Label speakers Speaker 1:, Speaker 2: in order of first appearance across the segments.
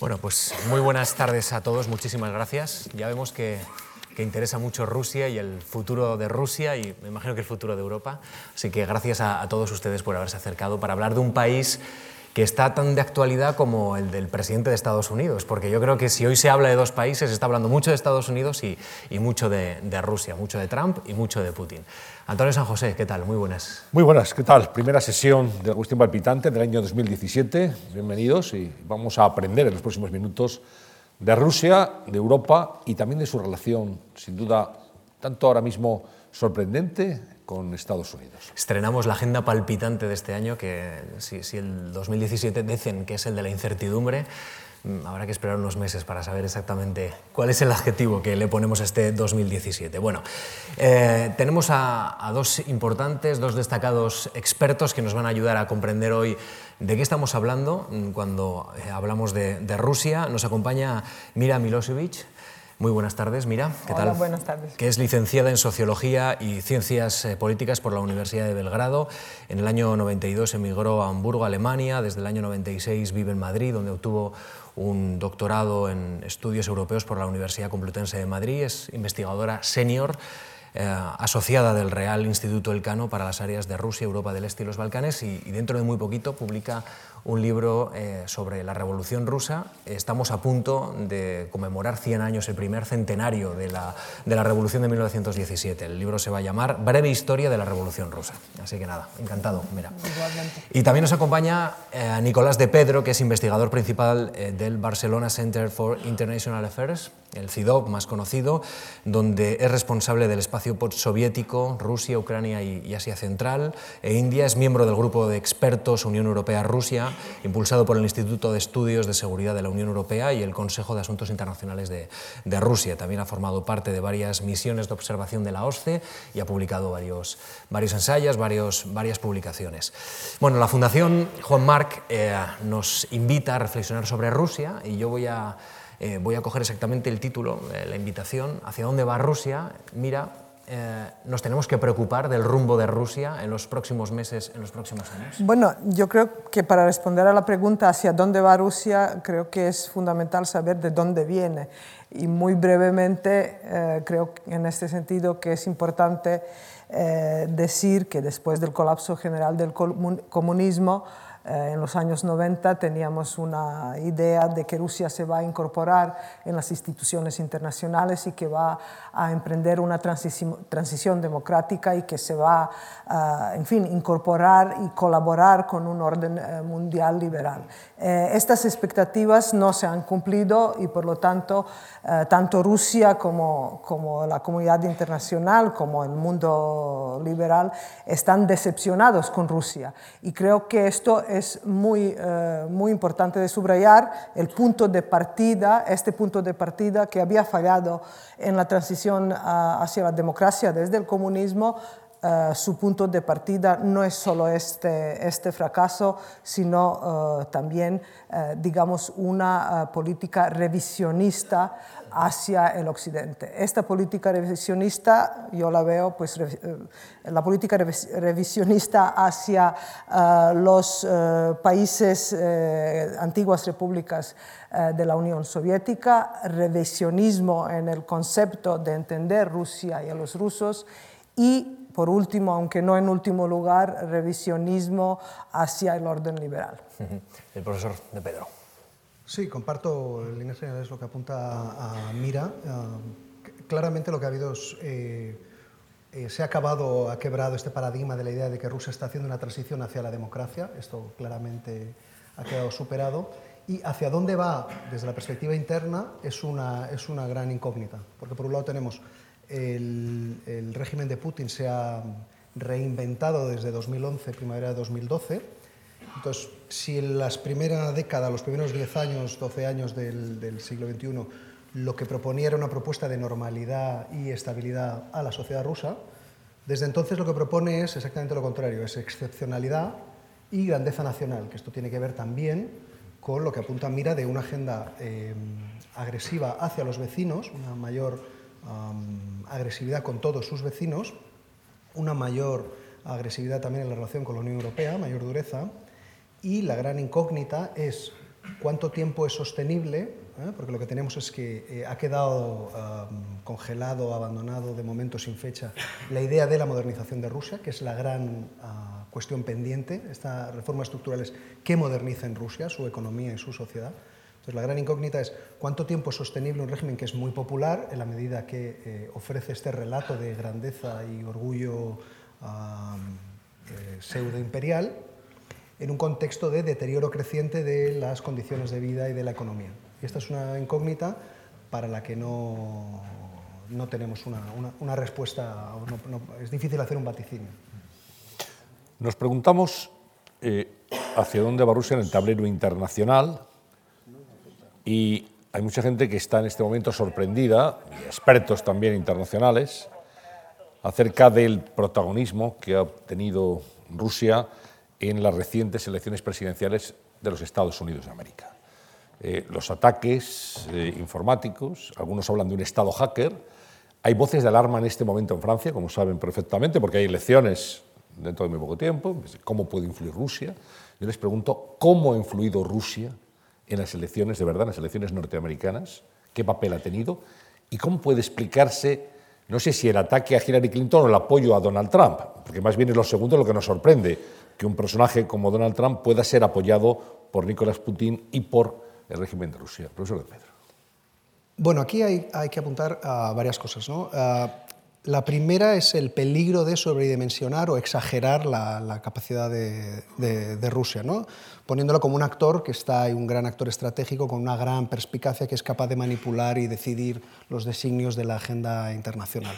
Speaker 1: Bueno, pues muy buenas tardes a todos, muchísimas gracias. Ya vemos que, interesa mucho Rusia y el futuro de Rusia y me imagino que el futuro de Europa. Así que gracias a todos ustedes por haberse acercado para hablar de un país que está tan de actualidad como el del presidente de Estados Unidos, porque yo creo que si hoy se habla de dos países, se está hablando mucho de Estados Unidos y, mucho de, Rusia, mucho de Trump y mucho de Putin. Antonio San José, ¿qué tal? Muy buenas.
Speaker 2: Muy buenas, ¿qué tal? Primera sesión de Agustín Palpitante del año 2017. Bienvenidos y vamos a aprender en los próximos minutos de Rusia, de Europa y también de su relación, sin duda, tanto ahora mismo sorprendente con Estados Unidos.
Speaker 1: Estrenamos la agenda palpitante de este año, que si, el 2017 dicen que es el de la incertidumbre, mm, habrá que esperar unos meses para saber exactamente cuál es el adjetivo que le ponemos a este 2017. Bueno, eh, tenemos a, dos importantes, dos destacados expertos que nos van a ayudar a comprender hoy de qué estamos hablando mm, cuando eh, hablamos de, de Rusia. Nos acompaña Mira Milosevic. Muy buenas tardes, Mira.
Speaker 3: ¿Qué Hola, buenas tardes.
Speaker 1: Que es licenciada en Sociología y Ciencias eh, Políticas por la Universidad de Belgrado. En el año 92 emigró a Hamburgo, Alemania. Desde el año 96 vive en Madrid, donde obtuvo un doctorado en estudios europeos por la Universidad Complutense de Madrid. Es investigadora senior eh, asociada del Real Instituto Elcano para las áreas de Rusia, Europa del Este y los Balcanes y, dentro de muy poquito publica un libro eh, sobre la Revolución Rusa. Estamos a punto de conmemorar 100 años, el primer centenario de la, de la Revolución de 1917. El libro se va a llamar Breve Historia de la Revolución Rusa. Así que nada, encantado. Mira. Y también nos acompaña eh, Nicolás de Pedro, que es investigador principal del Barcelona Center for International Affairs, el CIDOC más conocido, donde es responsable del espacio postsoviético, Rusia, Ucrania y, Asia Central. E India es miembro del grupo de expertos Unión Europea-Rusia, impulsado por el Instituto de Estudios de Seguridad de la Unión Europea y el Consejo de Asuntos Internacionales de, Rusia. También ha formado parte de varias misiones de observación de la OSCE y ha publicado varios, varios ensayos, varios, varias publicaciones. Bueno, la Fundación Juan Marc eh, nos invita a reflexionar sobre Rusia y yo voy a... Eh, voy a coger exactamente el título, eh, la invitación, hacia dónde va Rusia. Mira, eh, nos tenemos que preocupar del rumbo de Rusia en los próximos meses, en los próximos años?
Speaker 3: Bueno, yo creo que para responder a la pregunta hacia dónde va Rusia, creo que es fundamental saber de dónde viene. Y muy brevemente, eh, creo en este sentido que es importante eh, decir que después del colapso general del comunismo, eh, en los años 90 teníamos una idea de que Rusia se va a incorporar en las instituciones internacionales y que va a emprender una transición, democrática y que se va a, en fin, incorporar y colaborar con un orden eh, mundial liberal. Eh, estas expectativas no se han cumplido y por lo tanto tanto Rusia como, como la comunidad internacional, como el mundo liberal, están decepcionados con Rusia. Y creo que esto es muy, eh, muy importante de subrayar, el punto de partida, este punto de partida que había fallado en la transición hacia la democracia desde el comunismo, eh, su punto de partida no es solo este, este fracaso, sino eh, también, digamos, una política revisionista hacia el occidente. Esta política revisionista, yo la veo, pues, eh, la política revisionista hacia eh, los eh, países, antiguas repúblicas de la Unión Soviética, revisionismo en el concepto de entender Rusia y a los rusos y por último, aunque no en último lugar, revisionismo hacia el orden liberal.
Speaker 1: El profesor de Pedro.
Speaker 4: Sí, comparto en líneas generales lo que apunta a Mira. claramente lo que ha habido es, eh, eh, se ha acabado, ha quebrado este paradigma de la idea de que Rusia está haciendo una transición hacia la democracia. Esto claramente ha quedado superado. Y hacia dónde va desde la perspectiva interna es una, es una gran incógnita. Porque por un lado tenemos el, el régimen de Putin se ha reinventado desde 2011, primavera de 2012 entonces, si en las primeras décadas, los primeros 10 años, 12 años del, siglo XXI, lo que proponía era una propuesta de normalidad y estabilidad a la sociedad rusa, desde entonces lo que propone es exactamente lo contrario, es excepcionalidad y grandeza nacional, que esto tiene que ver también con lo que apunta Mira de una agenda eh, agresiva hacia los vecinos, una mayor agresividad con todos sus vecinos, una mayor agresividad también en la relación con la Unión Europea, mayor dureza, y la gran incógnita es cuánto tiempo es sostenible, porque lo que tenemos es que ha quedado congelado, abandonado, de momento sin fecha, la idea de la modernización de Rusia, que es la gran ah, cuestión pendiente, estas reformas estructurales que modernicen Rusia, su economía y su sociedad. Entonces, la gran incógnita es cuánto tiempo es sostenible un régimen que es muy popular en la medida que eh, ofrece este relato de grandeza y orgullo eh, pseudo-imperial en un contexto de deterioro creciente de las condiciones de vida y de la economía. Y esta es una incógnita para la que no, no tenemos una, una, respuesta, es difícil hacer un vaticinio.
Speaker 2: Nos preguntamos eh, hacia dónde va Rusia en el tablero internacional y hay mucha gente que está en este momento sorprendida, expertos también internacionales, acerca del protagonismo que ha obtenido Rusia en las recientes elecciones presidenciales de los Estados Unidos de América. Eh, los ataques eh, informáticos, algunos hablan de un Estado hacker, hay voces de alarma en este momento en Francia, como saben perfectamente, porque hay elecciones dentro de muy poco tiempo, cómo puede influir Rusia. Yo les pregunto, ¿cómo ha influido Rusia en las elecciones, de verdad, en las elecciones norteamericanas, qué papel ha tenido y cómo puede explicarse, no sé si el ataque a Hillary Clinton o el apoyo a Donald Trump, porque más bien es lo segundo lo que nos sorprende, que un personaje como Donald Trump pueda ser apoyado por Nicolás Putin y por el régimen de Rusia. Profesor de Pedro.
Speaker 4: Bueno, aquí hay, hay que apuntar a varias cosas. ¿no? Ah, la primera es el peligro de sobredimensionar o exagerar la, capacidad de, Rusia, ¿no? poniéndolo como un actor que está, un gran actor estratégico con una gran perspicacia que es capaz de manipular y decidir los designios de la agenda internacional.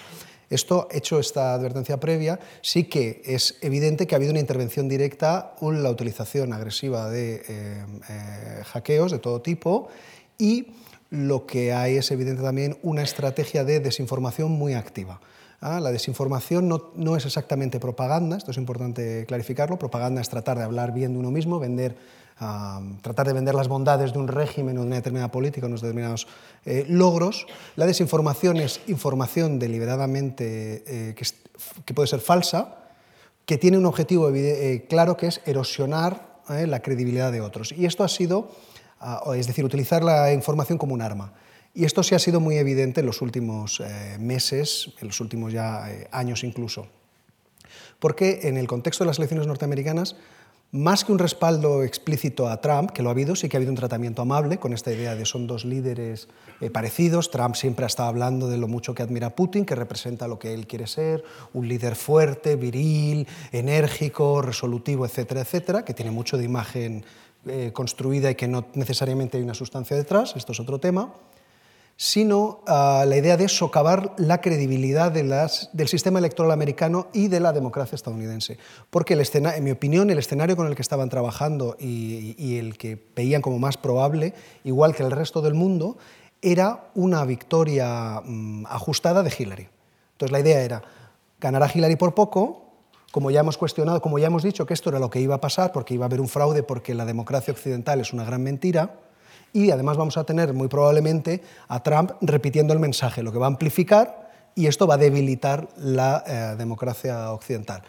Speaker 4: Esto, hecho esta advertencia previa, sí que es evidente que ha habido una intervención directa, la utilización agresiva de eh, eh, hackeos de todo tipo y lo que hay es evidente también una estrategia de desinformación muy activa. Ah, la desinformación no, es exactamente propaganda, esto es importante clarificarlo. Propaganda es tratar de hablar bien de uno mismo, vender, tratar de vender las bondades de un régimen o de una determinada política, unos determinados eh, logros. La desinformación es información deliberadamente eh, que, puede ser falsa, que tiene un objetivo eh, claro que es erosionar la credibilidad de otros. Y esto ha sido, ah, es decir, utilizar la información como un arma. Y esto sí ha sido muy evidente en los últimos eh, meses, en los últimos ya eh, años incluso. Porque en el contexto de las elecciones norteamericanas, más que un respaldo explícito a Trump, que lo ha habido, sí que ha habido un tratamiento amable con esta idea de son dos líderes eh, parecidos. Trump siempre ha estado hablando de lo mucho que admira a Putin, que representa lo que él quiere ser, un líder fuerte, viril, enérgico, resolutivo, etcétera, etcétera, que tiene mucho de imagen construida y que no necesariamente hay una sustancia detrás, esto es otro tema sino ah, la idea de socavar la credibilidad del sistema electoral americano y de la democracia estadounidense. Porque, el en mi opinión, el escenario con el que estaban trabajando y, el que veían como más probable, igual que el resto del mundo, era una victoria mm, ajustada de Hillary. Entonces la idea era ganar a Hillary por poco, como ya hemos cuestionado, como ya hemos dicho que esto era lo que iba a pasar, porque iba a haber un fraude, porque la democracia occidental es una gran mentira, y además vamos a tener muy probablemente a Trump repitiendo el mensaje, lo que va a amplificar y esto va a debilitar la eh, democracia occidental.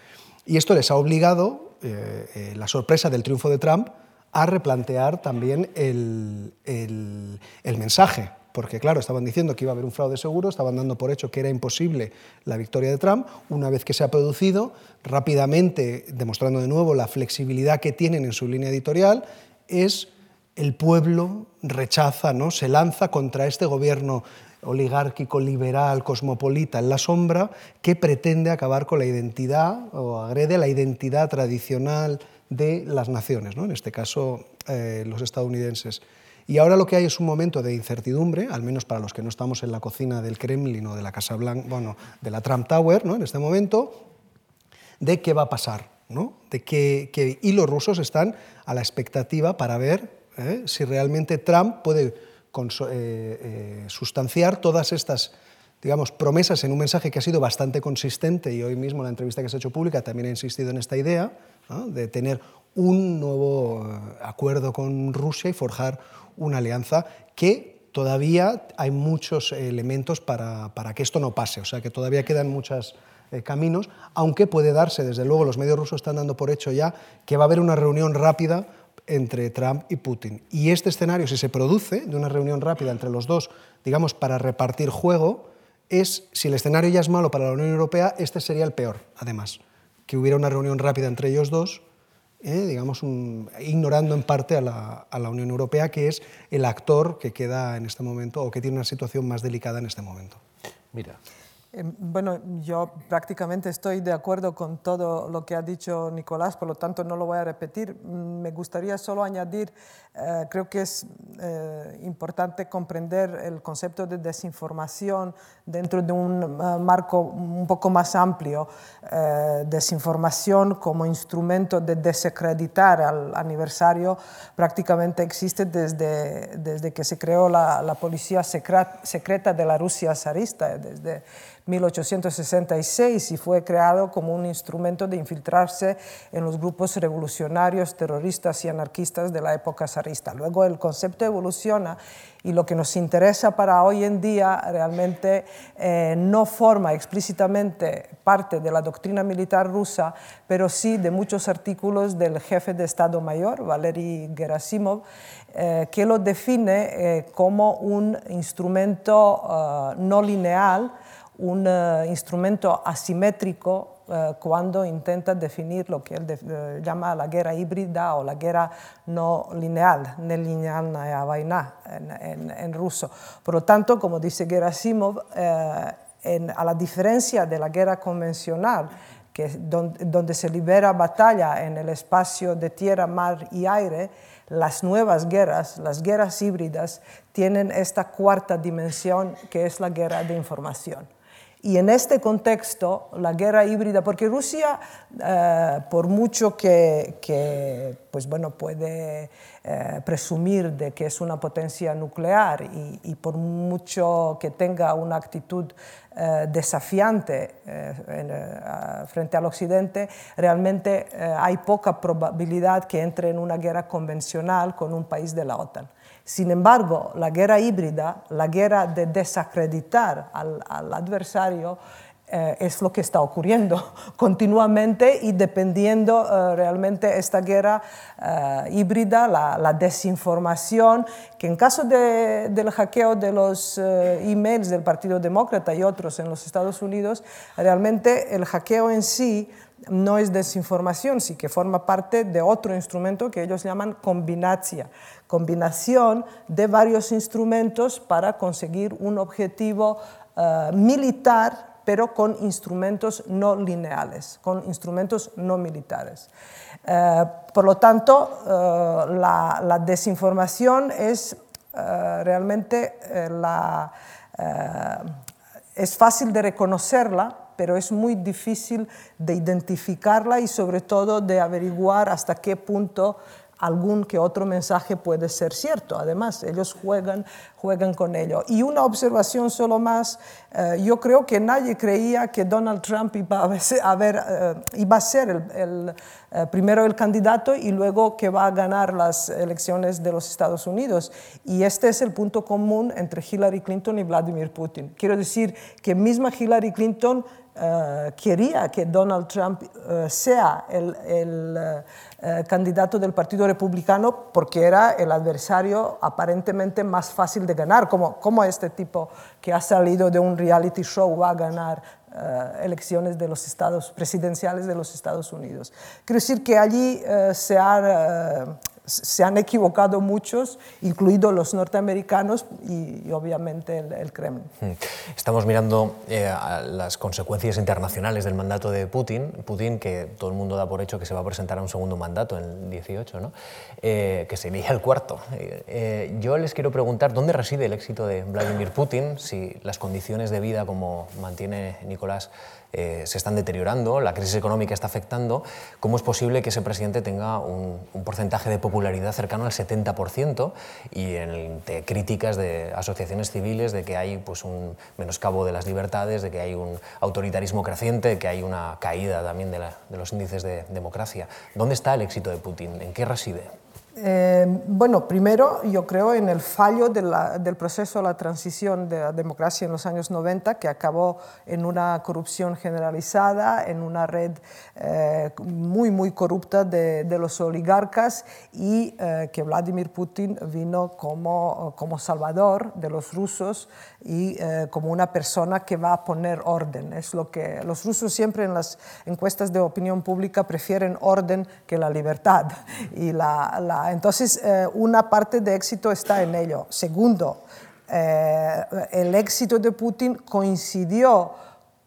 Speaker 4: Y esto les ha obligado, eh, eh, la sorpresa del triunfo de Trump, a replantear también el, el, mensaje, porque claro, estaban diciendo que iba a haber un fraude seguro, estaban dando por hecho que era imposible la victoria de Trump. Una vez que se ha producido, rápidamente, demostrando de nuevo la flexibilidad que tienen en su línea editorial, es el pueblo rechaza, ¿no? se lanza contra este gobierno oligárquico, liberal, cosmopolita en la sombra, que pretende acabar con la identidad o agrede la identidad tradicional de las naciones, ¿no? en este caso eh, los estadounidenses. Y ahora lo que hay es un momento de incertidumbre, al menos para los que no estamos en la cocina del Kremlin o de la Casa Blanca, bueno, de la Trump Tower, ¿no? en este momento, de qué va a pasar. ¿no? De y los rusos están a la expectativa para ver ¿eh? si realmente Trump puede eh, eh, sustanciar todas estas digamos, promesas en un mensaje que ha sido bastante consistente y hoy mismo en la entrevista que se ha hecho pública también ha insistido en esta idea de tener un nuevo acuerdo con Rusia y forjar una alianza que todavía hay muchos elementos para, para que esto no pase, o sea que todavía quedan muchos caminos, aunque puede darse, desde luego los medios rusos están dando por hecho ya que va a haber una reunión rápida entre Trump y Putin. Y este escenario, si se produce de una reunión rápida entre los dos, digamos, para repartir juego, es, si el escenario ya es malo para la Unión Europea, este sería el peor, además, que hubiera una reunión rápida entre ellos dos, eh, digamos, ignorando en parte a la, a la Unión Europea, que es el actor que queda en este momento o que tiene una situación más delicada en este momento.
Speaker 2: Mira.
Speaker 3: Em, bueno, yo prácticamente estoy de acuerdo con todo lo que ha dicho Nicolás, por lo tanto no lo voy a repetir. Mm, me gustaría solo añadir, eh, creo que es eh, importante comprender el concepto de desinformación dentro de un eh, marco un poco más amplio. desinformación como instrumento de desacreditar al aniversario prácticamente existe desde, desde que se creó la, la policía secreta de la Rusia zarista, desde 1866 y fue creado como un instrumento de infiltrarse en los grupos revolucionarios, terroristas y anarquistas de la época zarista. Luego el concepto evoluciona y lo que nos interesa para hoy en día realmente eh, no forma explícitamente parte de la doctrina militar rusa, pero sí de muchos artículos del jefe de Estado Mayor, Valery Gerasimov, eh, que lo define eh, como un instrumento no lineal un eh, instrumento asimétrico eh, cuando intenta definir lo que él eh, llama la guerra híbrida o la guerra no lineal, vaina en, en, ruso. Por lo tanto, como dice Gerasimov, a la diferencia de la guerra convencional, que donde, donde, se libera batalla en el espacio de tierra, mar y aire, las nuevas guerras, las guerras híbridas, tienen esta cuarta dimensión que es la guerra de información. Y en este contexto, la guerra híbrida, porque Rusia, eh, por mucho que, pues bueno, puede eh, presumir de que es una potencia nuclear y, por mucho que tenga una actitud eh, desafiante frente al Occidente, realmente hay poca probabilidad que entre en una guerra convencional con un país de la OTAN. Sin embargo, la guerra híbrida, la guerra de desacreditar al, adversario, eh, es lo que está ocurriendo continuamente y dependiendo uh, realmente esta guerra eh, híbrida, la, desinformación, que en caso del hackeo de los emails del Partido Demócrata y otros en los Estados Unidos, realmente el hackeo en sí no es desinformación, sí que forma parte de otro instrumento que ellos llaman combinación, combinación de varios instrumentos para conseguir un objetivo eh, militar, pero con instrumentos no lineales, con instrumentos no militares. Eh, por lo tanto, eh, la, desinformación es realmente es fácil de reconocerla pero es muy difícil de identificarla y sobre todo de averiguar hasta qué punto algún que otro mensaje puede ser cierto. Además, ellos juegan, juegan con ello. Y una observación solo más, eh, yo creo que nadie creía que Donald Trump iba a, ver, eh, iba a ser el, eh, primero el candidato y luego que va a ganar las elecciones de los Estados Unidos. Y este es el punto común entre Hillary Clinton y Vladimir Putin. Quiero decir que misma Hillary Clinton quería que Donald Trump sea el, el eh, candidato del Partido Republicano porque era el adversario aparentemente más fácil de ganar, como, como este tipo que ha salido de un reality show va a ganar eh, elecciones de los estados presidenciales de los Estados Unidos. Quiero decir que allí eh, se ha se han equivocado muchos, incluidos los norteamericanos y, obviamente el, Kremlin. Hmm.
Speaker 1: Estamos mirando eh, las consecuencias internacionales del mandato de Putin, Putin que todo el mundo da por hecho que se va a presentar a un segundo mandato en el 18, ¿no? Eh, que sería el cuarto. Eh, yo les quiero preguntar dónde reside el éxito de Vladimir Putin, si las condiciones de vida, como mantiene Nicolás, eh, se están deteriorando, la crisis económica está afectando, ¿cómo es posible que ese presidente tenga un, porcentaje de popularidad cercano al 70% y en críticas de asociaciones civiles de que hay pues, un menoscabo de las libertades, de que hay un autoritarismo creciente, de que hay una caída también de, los índices de democracia? ¿Dónde está el éxito de Putin? ¿En qué reside?
Speaker 3: Eh, bueno, primero yo creo en el fallo del proceso de la transición de la democracia en los años 90, que acabó en una corrupción generalizada, en una red eh, muy, muy corrupta de, los oligarcas y eh, que Vladimir Putin vino como, como salvador de los rusos y como una persona que va a poner orden. Es lo que los rusos siempre en las encuestas de opinión pública prefieren orden que la libertad y la entonces, eh, una parte de éxito está en ello. Segundo, eh, el éxito de Putin coincidió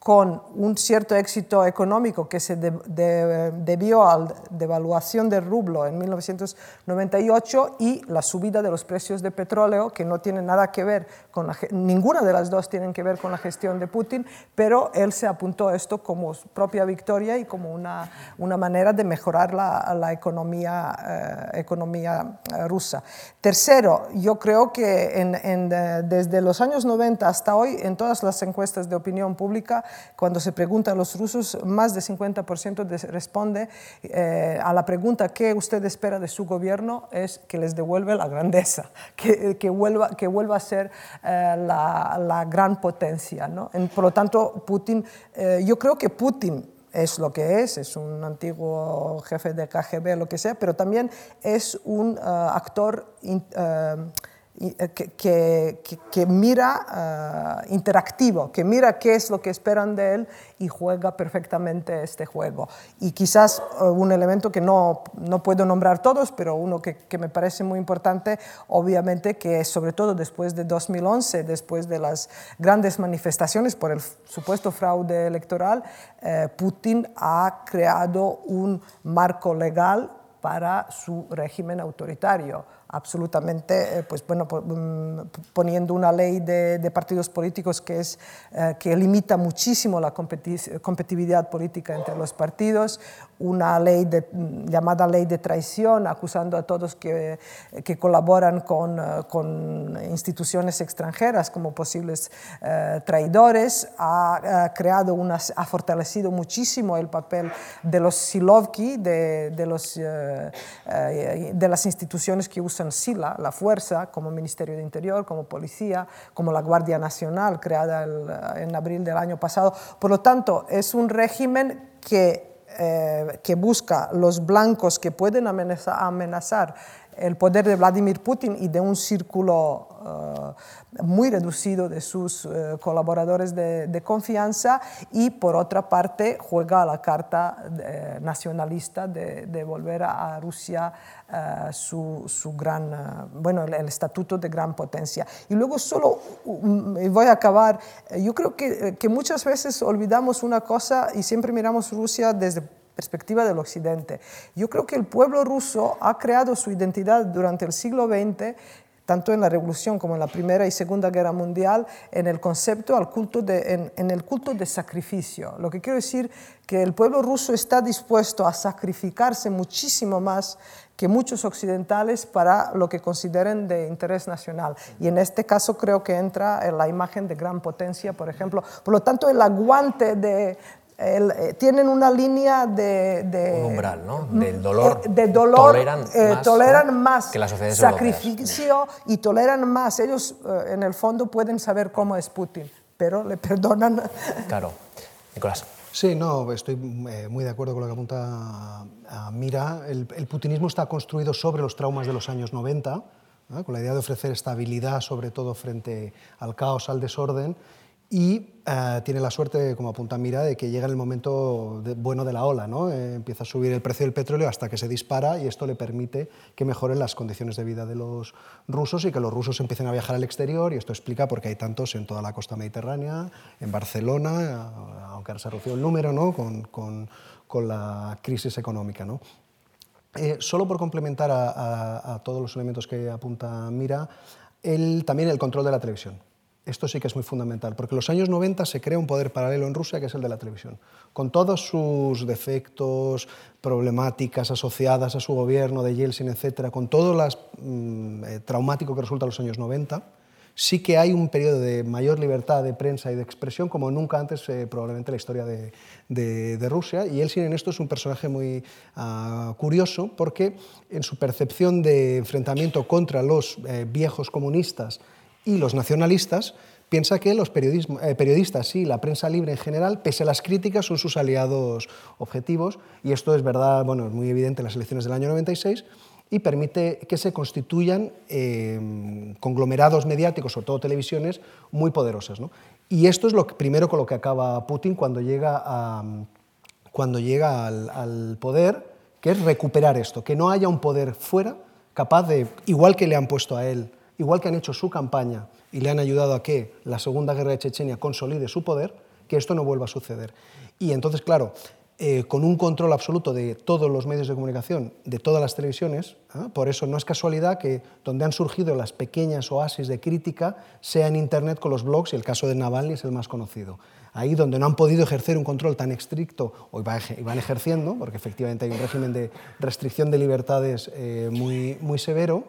Speaker 3: con un cierto éxito económico que se debió a la devaluación del rublo en 1998 y la subida de los precios de petróleo, que no tiene nada que ver con la, ninguna de las dos tienen que ver con la gestión de Putin, pero él se apuntó a esto como propia victoria y como una, una manera de mejorar la, la economía, eh, economía eh, rusa. Tercero, yo creo que en, eh, desde los años 90 hasta hoy, en todas las encuestas de opinión pública, cuando se pregunta a los rusos, más del 50% responde eh, a la pregunta ¿qué usted espera de su gobierno? es que les devuelva la grandeza, que, que vuelva, que vuelva a ser eh, la, la, gran potencia. ¿no? por lo tanto, Putin, eh, yo creo que Putin es lo que es, es un antiguo jefe de KGB, lo que sea, pero también es un actor eh, que, que, mira uh, interactivo, que mira qué es lo que esperan de él y juega perfectamente este juego. Y quizás uh, un elemento que no, no, puedo nombrar todos, pero uno que, que, me parece muy importante, obviamente, que sobre todo después de 2011, después de las grandes manifestaciones por el supuesto fraude electoral, Putin ha creado un marco legal para su régimen autoritario absolutamente, eh, pues bueno, mm, poniendo una ley de, partidos políticos que, es, eh, que limita muchísimo la competitividad política entre los partidos, una ley de, mm, llamada ley de traición, acusando a todos que, que colaboran con, eh, con, instituciones extranjeras como posibles traidores, ha, creado ha fortalecido muchísimo el papel de los silovki, de, de, los, de las instituciones que usan La fuerza, como Ministerio de Interior, como Policía, como la Guardia Nacional, creada en abril del año pasado. Por lo tanto, es un régimen que, eh, que busca los blancos que pueden amenazar el poder de Vladimir Putin y de un círculo eh, muy reducido de sus eh, colaboradores de, confianza y por otra parte juega la carta eh, nacionalista de, volver a, Rusia su, su, gran, bueno, el, estatuto de gran potencia. Y luego solo, mm, voy a acabar, yo creo que, que muchas veces olvidamos una cosa y siempre miramos Rusia desde perspectiva del Occidente. Yo creo que el pueblo ruso ha creado su identidad durante el siglo XX tanto en la Revolución como en la Primera y Segunda Guerra Mundial, en el concepto, al culto de, en, el culto de sacrificio. Lo que quiero decir que el pueblo ruso está dispuesto a sacrificarse muchísimo más que muchos occidentales para lo que consideren de interés nacional. Y en este caso creo que entra en la imagen de gran potencia, por ejemplo. Por lo tanto, el aguante de, eh, tienen una línea de, de
Speaker 1: un umbral, ¿no? Del dolor.
Speaker 3: Eh, de dolor toleran, eh, más, toleran más, que la sacrificio y toleran más. Ellos, en el fondo, pueden saber cómo es Putin, pero le perdonan.
Speaker 1: Claro. Nicolás.
Speaker 4: Sí, no, estoy muy de acuerdo con lo que apunta Mira. El, el, putinismo está construido sobre los traumas de los años 90, con la idea de ofrecer estabilidad, sobre todo frente al caos, al desorden y eh, tiene la suerte, como apunta Mira, de que llega el momento bueno de la ola. ¿no? Eh, empieza a subir el precio del petróleo hasta que se dispara y esto le permite que mejoren las condiciones de vida de los rusos y que los rusos empiecen a viajar al exterior y esto explica por qué hay tantos en toda la costa mediterránea, en Barcelona, aunque ahora se ha reducido el número ¿no? con, con, con, la crisis económica. ¿no? Eh, solo por complementar a, todos los elementos que apunta Mira, también el control de la televisión. Esto sí que es muy fundamental, porque en los años 90 se crea un poder paralelo en Rusia que es el de la televisión, con todos sus defectos, problemáticas asociadas a su gobierno de Yeltsin, etcétera, con todo lo mm, eh, traumático que resulta en los años 90, sí que hay un periodo de mayor libertad de prensa y de expresión como nunca antes eh, probablemente en la historia de, de, Rusia. Y Elsin en esto es un personaje muy ah, curioso porque en su percepción de enfrentamiento contra los eh, viejos comunistas y los nacionalistas, piensa que los eh, periodistas y la prensa libre en general, pese a las críticas, son sus aliados objetivos. Y esto es verdad, bueno, es muy evidente en las elecciones del año 96 y permite que se constituyan eh, conglomerados mediáticos, sobre todo televisiones, muy poderosas. Y esto es lo primero con lo que acaba Putin cuando llega al, poder, que es recuperar esto, que no haya un poder fuera capaz de, igual que le han puesto a él, igual que han hecho su campaña y le han ayudado a que la Segunda Guerra de Chechenia consolide su poder, que esto no vuelva a suceder. Y entonces, claro, eh, con un control absoluto de todos los medios de comunicación, de todas las televisiones. ¿ah? Por eso no es casualidad que donde han surgido las pequeñas oasis de crítica sea en Internet con los blogs, y el caso de Navalny es el más conocido. Ahí donde no han podido ejercer un control tan estricto, o van ejerciendo, porque efectivamente hay un régimen de restricción de libertades eh, muy, muy severo,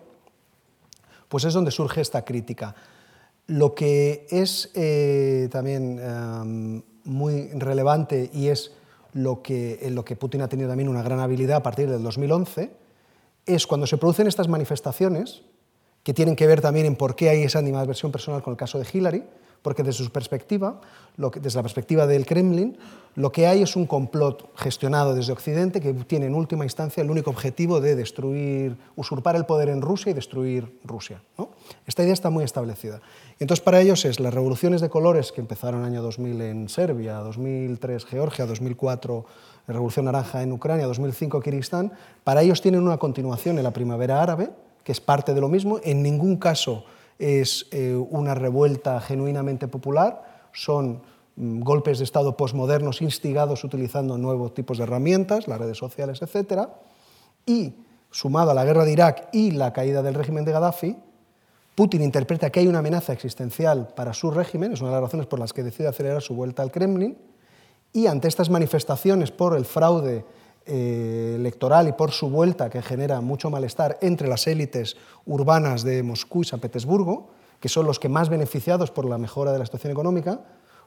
Speaker 4: pues es donde surge esta crítica. Lo que es eh, también muy relevante y es lo que, en lo que Putin ha tenido también una gran habilidad a partir del 2011, es cuando se producen estas manifestaciones, que tienen que ver también en por qué hay esa animadversión personal con el caso de Hillary, porque desde su perspectiva, desde la perspectiva del Kremlin, lo que hay es un complot gestionado desde Occidente que tiene en última instancia el único objetivo de destruir, usurpar el poder en Rusia y destruir Rusia. Esta idea está muy establecida. Entonces, para ellos es las revoluciones de colores que empezaron en el año 2000 en Serbia, 2003 Georgia, 2004 la Revolución Naranja en Ucrania, 2005 Kirguistán, para ellos tienen una continuación en la primavera árabe, que es parte de lo mismo. En ningún caso es eh, una revuelta genuinamente popular, son mm, golpes de Estado posmodernos instigados utilizando nuevos tipos de herramientas, las redes sociales, etc. Y, sumado a la guerra de Irak y la caída del régimen de Gaddafi, Putin interpreta que hay una amenaza existencial para su régimen, es una de las razones por las que decide acelerar su vuelta al Kremlin, y ante estas manifestaciones por el fraude eh, electoral y por su vuelta, que genera mucho malestar entre las élites urbanas de Moscú y San Petersburgo, que son los que más beneficiados por la mejora de la situación económica,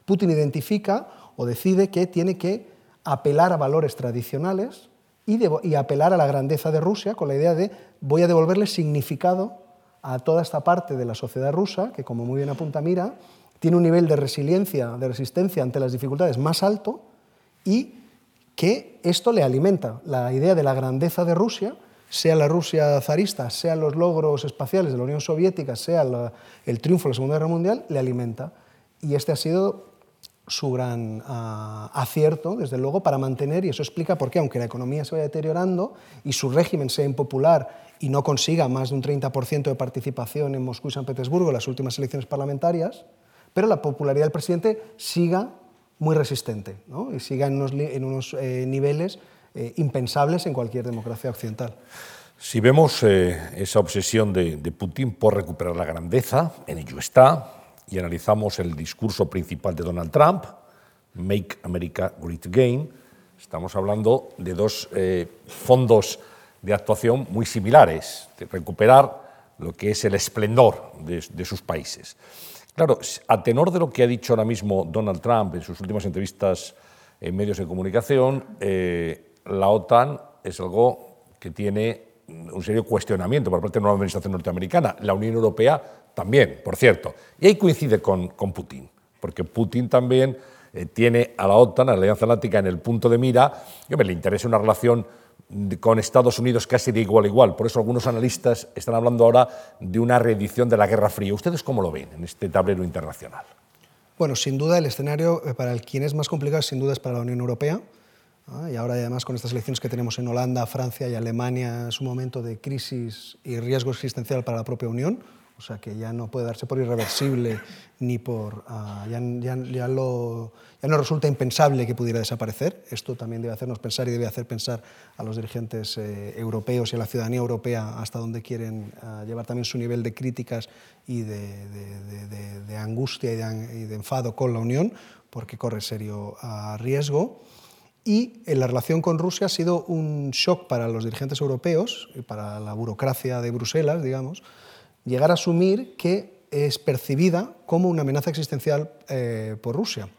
Speaker 4: Putin identifica o decide que tiene que apelar a valores tradicionales y, y apelar a la grandeza de Rusia con la idea de voy a devolverle significado a toda esta parte de la sociedad rusa, que como muy bien apunta Mira, tiene un nivel de resiliencia, de resistencia ante las dificultades más alto y que esto le alimenta. La idea de la grandeza de Rusia, sea la Rusia zarista, sea los logros espaciales de la Unión Soviética, sea el triunfo de la Segunda Guerra Mundial, le alimenta. Y este ha sido su gran ah, acierto, desde luego, para mantener, y eso explica por qué, aunque la economía se vaya deteriorando y su régimen sea impopular y no consiga más de un 30% de participación en Moscú y San Petersburgo en las últimas elecciones parlamentarias, pero la popularidad del presidente siga muy resistente y siga en unos, eh, niveles eh, impensables en cualquier democracia occidental.
Speaker 2: Si vemos eh, esa obsesión de, de, Putin por recuperar la grandeza, en ello está, y analizamos el discurso principal de Donald Trump, Make America Great Again, estamos hablando de dos fondos de actuación muy similares, de recuperar lo que es el esplendor de, sus países. Claro, a tenor de lo que ha dicho ahora mismo Donald Trump en sus últimas entrevistas en medios de comunicación, eh, la OTAN es algo que tiene un serio cuestionamiento por parte de nueva administración norteamericana. La Unión Europea también, por cierto. Y ahí coincide con, Putin, porque Putin también eh, tiene a la OTAN, a la Alianza Atlántica, en el punto de mira, y me le interesa una relación con Estados Unidos casi de igual a igual. Por eso algunos analistas están hablando ahora de una reedición de la Guerra Fría. ¿Ustedes cómo lo ven en este tablero internacional?
Speaker 4: Bueno, sin duda el escenario eh, para quien es más complicado, sin duda, es para la Unión Europea. Y ahora además con estas elecciones que tenemos en Holanda, Francia y Alemania es un momento de crisis y riesgo existencial para la propia Unión o sea que ya no puede darse por irreversible ni por... Ah, ya, ya, lo, ya, no resulta impensable que pudiera desaparecer. Esto también debe hacernos pensar y debe hacer pensar a los dirigentes eh, europeos y a la ciudadanía europea hasta dónde quieren ah, llevar también su nivel de críticas y de, de, de, angustia y, y de, enfado con la Unión, porque corre serio ah, riesgo. Y en la relación con Rusia ha sido un shock para los dirigentes europeos y para la burocracia de Bruselas, digamos, llegar a asumir que es percibida como una amenaza existencial eh, por Rusia.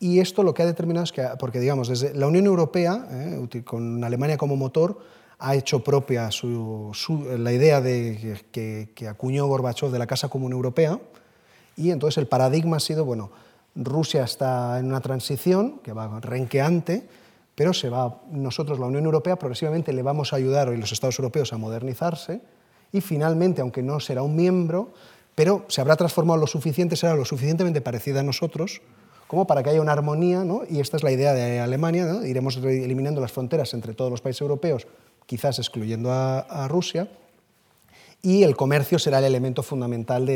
Speaker 4: Y esto lo que ha determinado es que, porque digamos, desde la Unión Europea, eh, con Alemania como motor, ha hecho propia la idea de, que, acuñó Gorbachev de la Casa Común Europea, y entonces el paradigma ha sido, bueno, Rusia está en una transición que va renqueante, pero se va, nosotros, la Unión Europea, progresivamente le vamos a ayudar hoy los Estados europeos a modernizarse, y finalmente, aunque no será un miembro, pero se habrá transformado lo suficiente, será lo suficientemente parecida a nosotros como para que haya una armonía, ¿no? y esta es la idea de Alemania, iremos eliminando las fronteras entre todos los países europeos, quizás excluyendo a, Rusia, y el comercio será el elemento fundamental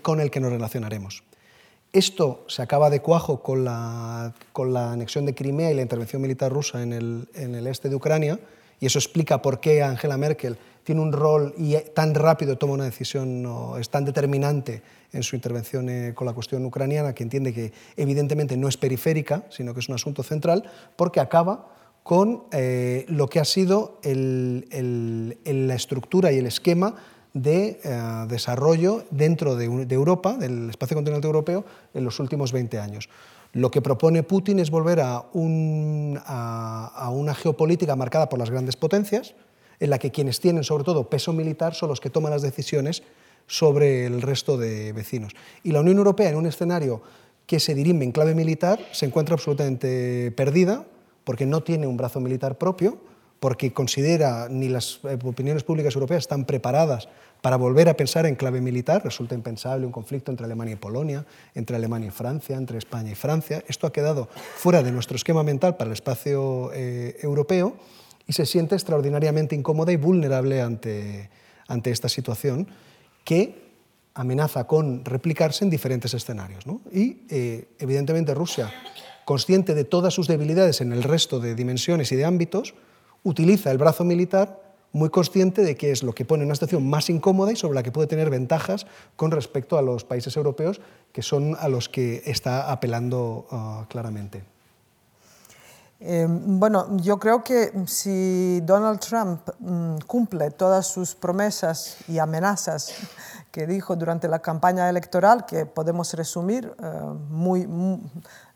Speaker 4: con el que nos relacionaremos. Esto se acaba de cuajo con la, anexión de Crimea y la intervención militar rusa en el este de Ucrania, y eso explica por qué Angela Merkel tiene un rol y tan rápido toma una decisión, es tan determinante en su intervención eh, con la cuestión ucraniana, que entiende que evidentemente no es periférica, sino que es un asunto central, porque acaba con eh, lo que ha sido la estructura y el esquema de eh, desarrollo dentro de, Europa, del espacio continental europeo, en los últimos 20 años. Lo que propone Putin es volver a una geopolítica marcada por las grandes potencias, en la que quienes tienen sobre todo peso militar son los que toman las decisiones sobre el resto de vecinos. Y la Unión Europea en un escenario que se dirime en clave militar se encuentra absolutamente perdida porque no tiene un brazo militar propio, porque considera ni las eh, opiniones públicas europeas están preparadas para volver a pensar en clave militar. Resulta impensable un conflicto entre Alemania y Polonia, entre Alemania y Francia, entre España y Francia. Esto ha quedado fuera de nuestro esquema mental para el espacio eh, europeo y se siente extraordinariamente incómoda y vulnerable ante, ante esta situación que amenaza con replicarse en diferentes escenarios. Y eh, evidentemente Rusia, consciente de todas sus debilidades en el resto de dimensiones y de ámbitos, utiliza el brazo militar muy consciente de que es lo que pone una situación más incómoda y sobre la que puede tener ventajas con respecto a los países europeos, que son a los que está apelando ah, claramente.
Speaker 3: Em, bueno, yo creo que si Donald Trump mm, cumple todas sus promesas y amenazas que dijo durante la campaña electoral, que podemos resumir, eh, muy,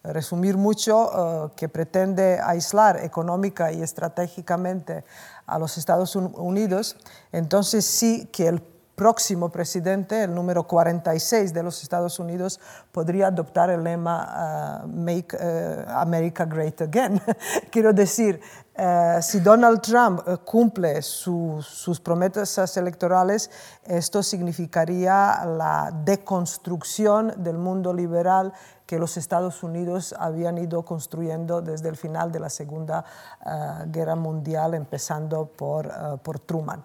Speaker 3: resumir mucho, eh, que pretende aislar económica y estratégicamente a los Estados Unidos, entonces sí que el próximo presidente, el número 46 de los Estados Unidos, podría adoptar el lema ah, Make eh, America Great Again. Quiero decir, eh, si Donald Trump cumple sus promesas electorales, esto significaría la deconstrucción del mundo liberal que los Estados Unidos habían ido construyendo desde el final de la Segunda Guerra Mundial, empezando por Truman.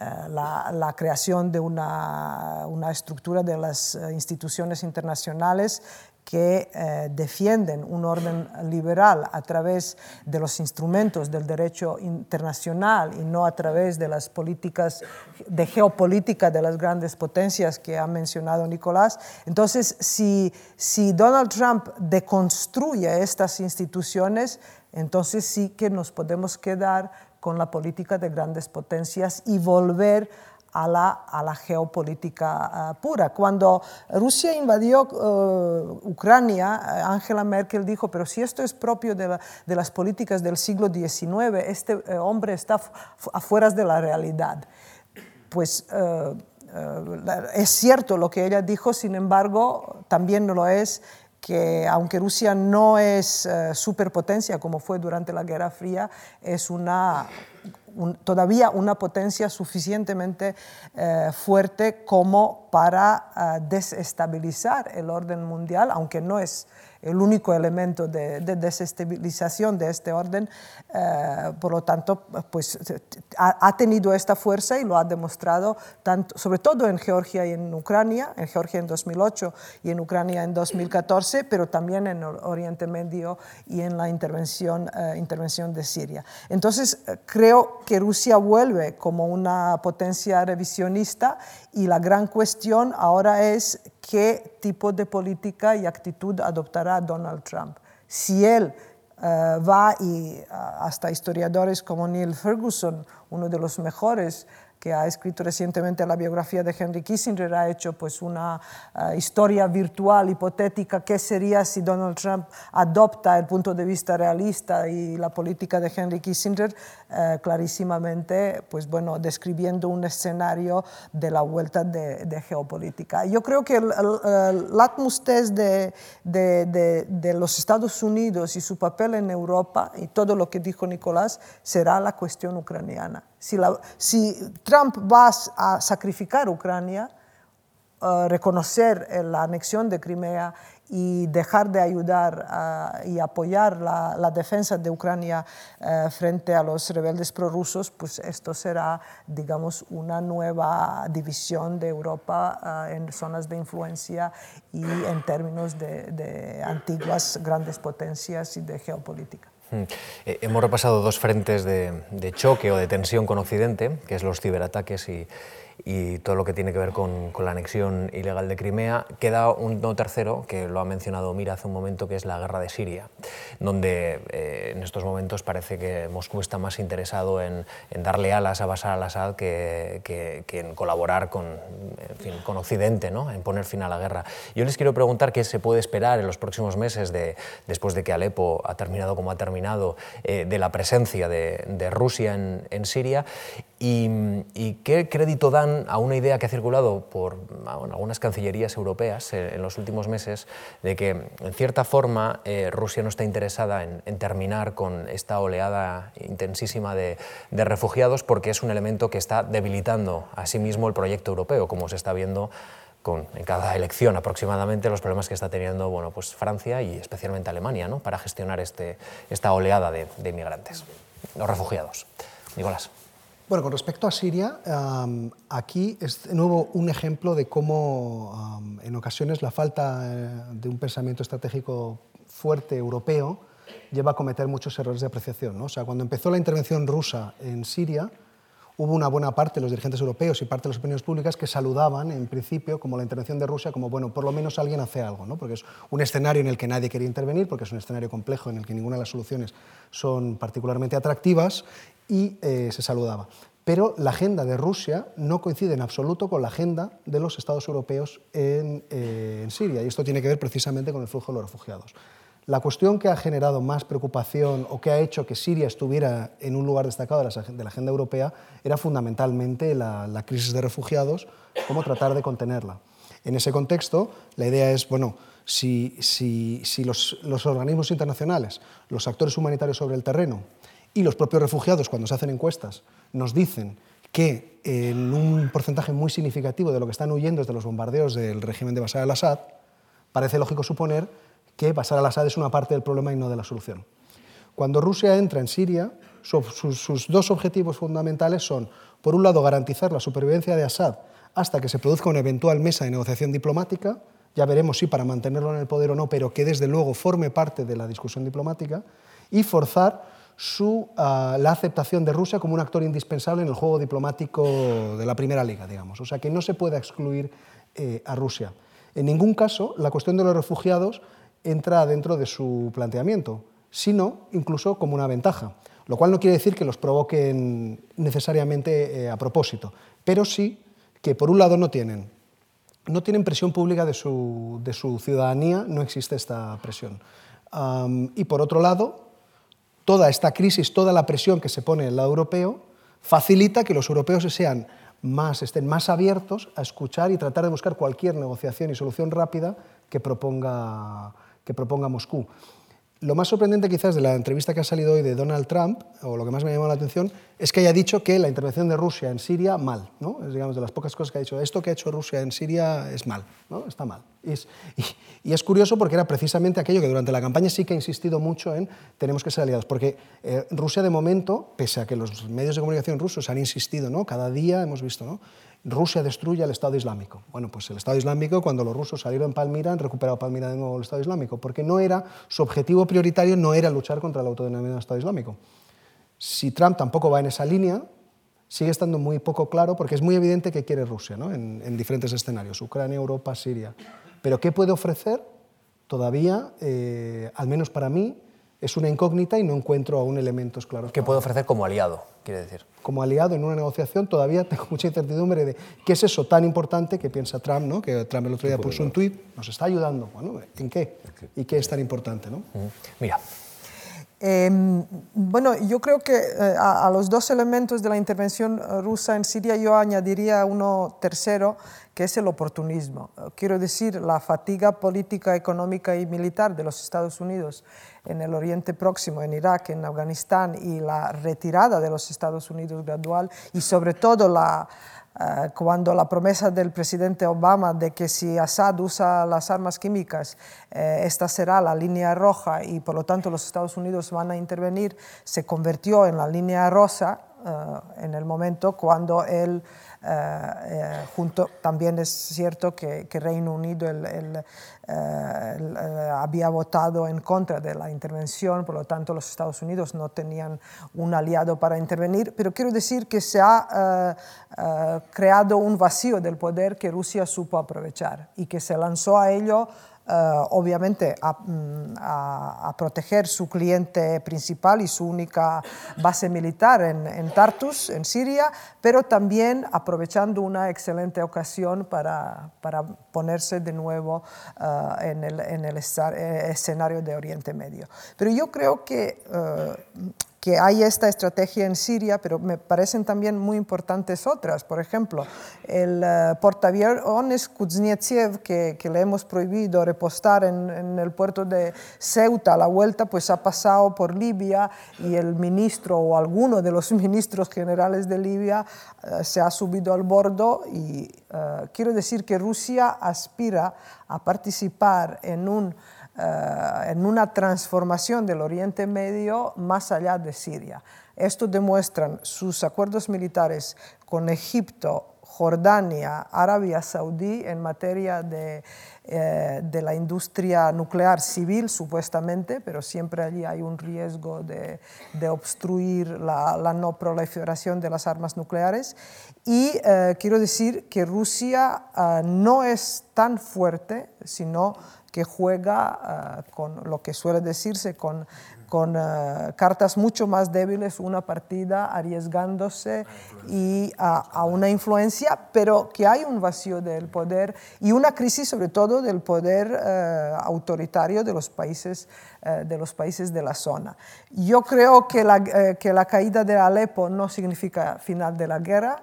Speaker 3: Eh, la, creación de una, estructura de las eh, instituciones internacionales que eh, defienden un orden liberal a través de los instrumentos del derecho internacional y no a través de las políticas de geopolítica de las grandes potencias que ha mencionado Nicolás. Entonces, si, si Donald Trump deconstruye estas instituciones, entonces sí que nos podemos quedar con la política de grandes potencias y volver a la, a la geopolítica ah, pura. Cuando Rusia invadió eh, Ucrania, eh, Angela Merkel dijo, pero si esto es propio de, de las políticas del siglo XIX, este eh, hombre está afuera de la realidad. Pues es cierto lo que ella dijo, sin embargo, también lo es que aunque Rusia no es eh, superpotencia como fue durante la Guerra Fría, es una, todavía una potencia suficientemente eh, fuerte como para eh, desestabilizar el orden mundial, aunque no es el único elemento de, desestabilización de este orden. Eh, por lo tanto, pues, ha, tenido esta fuerza y lo ha demostrado tanto, sobre todo en Georgia y en Ucrania, en Georgia en 2008 y en Ucrania en 2014, pero también en Oriente Medio y en la intervención, eh, intervención de Siria. Entonces, eh, creo que Rusia vuelve como una potencia revisionista y la gran cuestión ahora es qué tipo de política y actitud adoptará Donald Trump. Si él eh, va y hasta historiadores como Neil Ferguson, uno de los mejores, que ha escrito recientemente la biografía de Henry Kissinger, ha hecho pues una uh, historia virtual hipotética, qué sería si Donald Trump adopta el punto de vista realista y la política de Henry Kissinger, uh, clarísimamente, pues bueno, describiendo un escenario de la vuelta de, geopolítica. Yo creo que el, el, test de, de los Estados Unidos y su papel en Europa y todo lo que dijo Nicolás será la cuestión ucraniana. Si, Trump va a sacrificar Ucrania, uh, reconocer la anexión de Crimea y dejar de ayudar uh, y apoyar la, la, defensa de Ucrania uh, frente a los rebeldes prorrusos, pues esto será, digamos, una nueva división de Europa uh, en zonas de influencia y en términos de, de antiguas grandes potencias y de geopolítica.
Speaker 1: Hmm. Eh, hemos repasado dos frentes de, choque o de tensión con Occidente, que es los ciberataques y, y todo lo que tiene que ver con, con, la anexión ilegal de Crimea. Queda un no tercero, que lo ha mencionado Mira hace un momento, que es la guerra de Siria, donde eh, en estos momentos parece que Moscú está más interesado en, en darle alas a Bashar al-Assad que, que, que, en colaborar con, en fin, con Occidente, ¿no? en poner fin a la guerra. Yo les quiero preguntar qué se puede esperar en los próximos meses, de, después de que Alepo ha terminado como ha terminado, eh, de la presencia de, de Rusia en, en Siria y, y qué crédito dan a una idea que ha circulado por algunas cancillerías europeas eh, en los últimos meses de que, en cierta forma, eh, Rusia no está interesada en, terminar con esta oleada intensísima de, de, refugiados porque es un elemento que está debilitando a sí mismo el proyecto europeo, como se está viendo con, en cada elección aproximadamente los problemas que está teniendo bueno, pues Francia y especialmente Alemania ¿no? para gestionar este, esta oleada de, de inmigrantes, los refugiados. Nicolás.
Speaker 4: Bueno, con respecto a Siria, aquí es de nuevo un ejemplo de cómo en ocasiones la falta eh, de un pensamiento estratégico fuerte europeo lleva a cometer muchos errores de apreciación. ¿no? O sea, cuando empezó la intervención rusa en Siria, hubo una buena parte de los dirigentes europeos y parte de las opiniones públicas que saludaban, en principio, como la intervención de Rusia, como, bueno, por lo menos alguien hace algo, ¿no? porque es un escenario en el que nadie quería intervenir, porque es un escenario complejo en el que ninguna de las soluciones son particularmente atractivas y eh, se saludaba. Pero la agenda de Rusia no coincide en absoluto con la agenda de los Estados europeos en, eh, en Siria, y esto tiene que ver precisamente con el flujo de los refugiados. La cuestión que ha generado más preocupación o que ha hecho que Siria estuviera en un lugar destacado de la, agenda europea era fundamentalmente la, crisis de refugiados, cómo tratar de contenerla. En ese contexto, la idea es, bueno, si los, los organismos internacionales, los actores humanitarios sobre el terreno, y los propios refugiados, cuando se hacen encuestas, nos dicen que en un porcentaje muy significativo de lo que están huyendo es de los bombardeos del régimen de Bashar al-Assad, parece lógico suponer que Bashar al-Assad es una parte del problema y no de la solución. Cuando Rusia entra en Siria, su, su, sus dos objetivos fundamentales son, por un lado, garantizar la supervivencia de Assad hasta que se produzca una eventual mesa de negociación diplomática, ya veremos si para mantenerlo en el poder o no, pero que desde luego forme parte de la discusión diplomática, y forzar su, uh, la aceptación de Rusia como un actor indispensable en el juego diplomático de la primera liga, digamos. O sea, que no se puede excluir eh, a Rusia. En ningún caso la cuestión de los refugiados entra dentro de su planteamiento, sino incluso como una ventaja, lo cual no quiere decir que los provoquen necesariamente eh, a propósito, pero sí que por un lado no tienen, no tienen presión pública de su, de su ciudadanía, no existe esta presión. Y por otro lado, toda esta crisis, toda la presión que se pone en el lado europeo, facilita que los europeos sean más, estén más abiertos a escuchar y tratar de buscar cualquier negociación y solución rápida que proponga, que proponga Moscú. Lo más sorprendente quizás de la entrevista que ha salido hoy de Donald Trump, o lo que más me ha llamado la atención, es que haya dicho que la intervención de Rusia en Siria mal. ¿no? Es digamos, de las pocas cosas que ha dicho. Esto que ha hecho Rusia en Siria es mal, ¿no? está mal. Y es, curioso porque era precisamente aquello que durante la campaña sí que ha insistido mucho en tenemos que ser aliados. Porque eh, Rusia de momento, pese a que los medios de comunicación rusos han insistido, ¿no? cada día hemos visto, ¿no? Rusia destruye al Estado Islámico. Bueno, pues el Estado Islámico, cuando los rusos salieron en Palmira, han recuperado Palmira de nuevo el Estado Islámico, porque no era, su objetivo prioritario no era luchar contra el autodenominado Estado Islámico. Si Trump tampoco va en esa línea, sigue estando muy poco claro, porque es muy evidente que quiere Rusia ¿no? en, en diferentes escenarios, Ucrania, Europa, Siria. Pero ¿qué puede ofrecer? Todavía, eh, al menos para mí, es una incógnita y no encuentro aún elementos claros.
Speaker 1: ¿Qué puede ofrecer como aliado, quiere decir?
Speaker 4: Como aliado en una negociación todavía tengo mucha incertidumbre de qué es eso tan importante que piensa Trump, ¿no? que Trump el otro día puso un tuit, nos está ayudando. Bueno, ¿en qué? ¿Y qué es tan importante? ¿no?
Speaker 1: Mira.
Speaker 3: Em, bueno, yo creo que eh, a, los dos elementos de la intervención eh, rusa en Siria yo añadiría uno tercero, que es el oportunismo. Quiero decir, la fatiga política, económica y militar de los Estados Unidos en el Oriente Próximo, en Irak, en Afganistán y la retirada de los Estados Unidos gradual y sobre todo la, eh, cuando la promesa del presidente Obama de que si Assad usa las armas químicas, eh, esta será la línea roja y por lo tanto los Estados Unidos van a intervenir, se convirtió en la línea rosa eh, en el momento cuando él eh, eh, junto, también es cierto que, que Reino Unido el, eh, había votado en contra de la intervención, por lo tanto los Estados Unidos no tenían un aliado para intervenir, pero quiero decir que se ha creado un vacío del poder que Rusia supo aprovechar y que se lanzó a ello eh, obviamente mm, a, proteger su cliente principal y su única base militar en, Tartus, en Siria, pero también aprovechando una excelente ocasión para, para ponerse de nuevo eh, en el, en el eh, escenario de Oriente Medio. Pero yo creo que que hay esta estrategia en Siria, pero me parecen también muy importantes otras. Por ejemplo, el uh, portaaviones Kuznetsov, que, que, le hemos prohibido repostar en, el puerto de Ceuta a la vuelta, pues ha pasado por Libia y el ministro o alguno de los ministros generales de Libia eh, se ha subido al bordo y eh, quiero decir que Rusia aspira a participar en un eh, en una transformación del Oriente Medio más allá de Siria. Esto demuestran sus acuerdos militares con Egipto, Jordania, Arabia Saudí en materia de, eh, de, la industria nuclear civil, supuestamente, pero siempre allí hay un riesgo de, de obstruir la, la, no proliferación de las armas nucleares. Y eh, quiero decir que Rusia no es tan fuerte, sino que juega ah, con lo que suele decirse con, con ah, cartas mucho más débiles, una partida arriesgándose y a, una influencia, pero que hay un vacío del poder y una crisis sobre todo del poder ah, autoritario de los, países, de los países de la zona. Yo creo que la, eh, que la caída de Alepo no significa final de la guerra.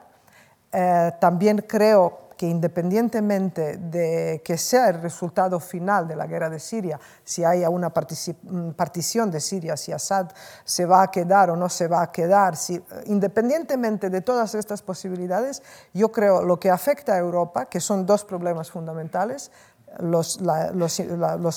Speaker 3: Eh, también creo que independientemente de que sea el resultado final de la guerra de Siria, si haya una mm, partición de Siria, si Assad se va a quedar o no se va a quedar, independientemente de todas estas posibilidades, yo creo lo que afecta a Europa, que son dos problemas fundamentales, los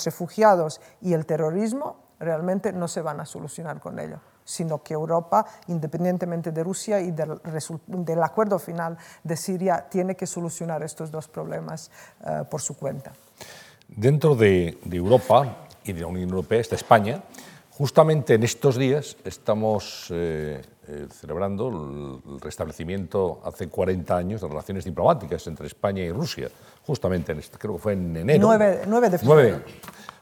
Speaker 3: refugiados y el terrorismo, realmente no se van a solucionar con ello sino que Europa, independientemente de Rusia y del, del acuerdo final de Siria, tiene que solucionar estos dos problemas uh, por su cuenta.
Speaker 2: Dentro de, de, Europa y de la Unión Europea está España. Justamente en estos días estamos eh, eh, celebrando el restablecimiento hace 40 años de relaciones diplomáticas entre España y Rusia, justamente en este, creo que fue en enero.
Speaker 3: 9, 9 de febrero. 9,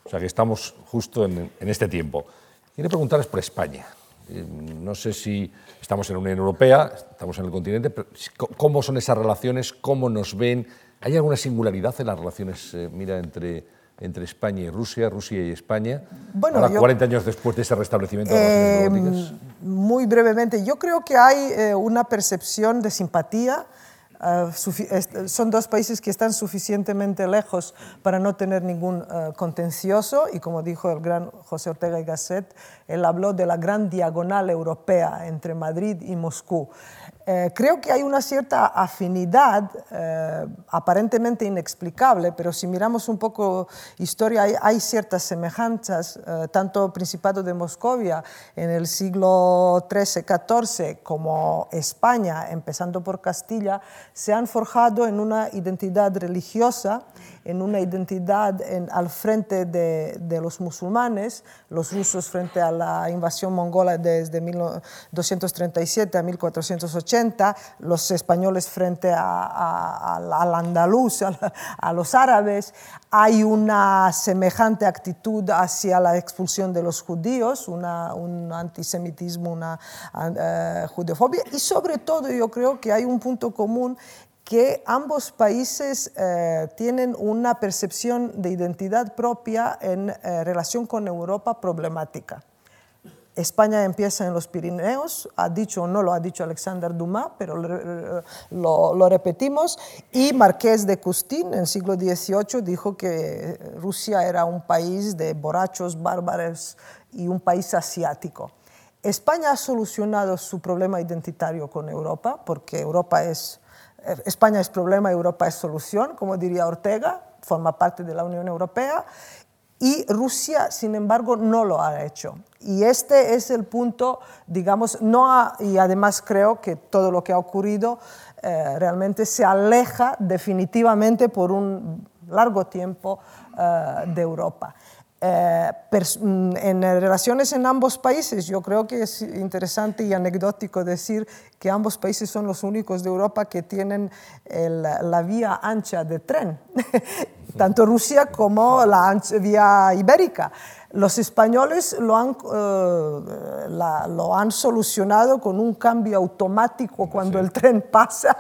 Speaker 2: o sea que estamos justo en, en este tiempo. Quiero preguntarles por España. Eh, no sé si estamos en la Unión Europea, estamos en el continente, pero ¿cómo son esas relaciones? ¿Cómo nos ven? ¿Hay alguna singularidad en las relaciones, eh, mira, entre, entre España y Rusia, Rusia y España, bueno, ahora 40 años después de ese restablecimiento de las relaciones
Speaker 3: eh, Muy brevemente, yo creo que hay una percepción de simpatía Ah, son dos países que están suficientemente lejos para no tener ningún ah, contencioso y como dijo el gran José Ortega y Gasset, él habló de la gran diagonal europea entre Madrid y Moscú. Eh, creo que hay una cierta afinidad eh, aparentemente inexplicable, pero si miramos un poco historia, hay, ciertas semejanzas, eh, tanto Principado de Moscovia en el siglo XIII-XIV como España, empezando por Castilla, se han forjado en una identidad religiosa en una identidad al frente de, de, los musulmanes, los rusos frente a la invasión mongola desde 1237 a 1480, 80, los españoles frente al andaluz, a, los árabes, hay una semejante actitud hacia la expulsión de los judíos, un antisemitismo, una uh, y sobre todo yo creo que hay un punto común que ambos países eh, tienen una percepción de identidad propia en eh, relación con Europa problemática. España empieza en los Pirineos, ha dicho o no lo ha dicho Alexander Dumas, pero lo, repetimos, y Marqués de Custín en el siglo XVIII dijo que Rusia era un país de borrachos, bárbaros y un país asiático. España ha solucionado su problema identitario con Europa, porque Europa es España es problema, Europa es solución, como diría Ortega, forma parte de la Unión Europea, y Rusia, sin embargo, no lo ha hecho. Y este es el punto, digamos, no y además creo que todo lo que ha ocurrido eh, realmente se aleja definitivamente por un largo tiempo eh, de Europa. Eh, mm, en relaciones en ambos países, yo creo que es interesante y anecdótico decir que ambos países son los únicos de Europa que tienen la vía ancha de tren, tanto Rusia como la vía ibérica. Los españoles lo han, eh, lo han solucionado con un cambio automático cuando el tren pasa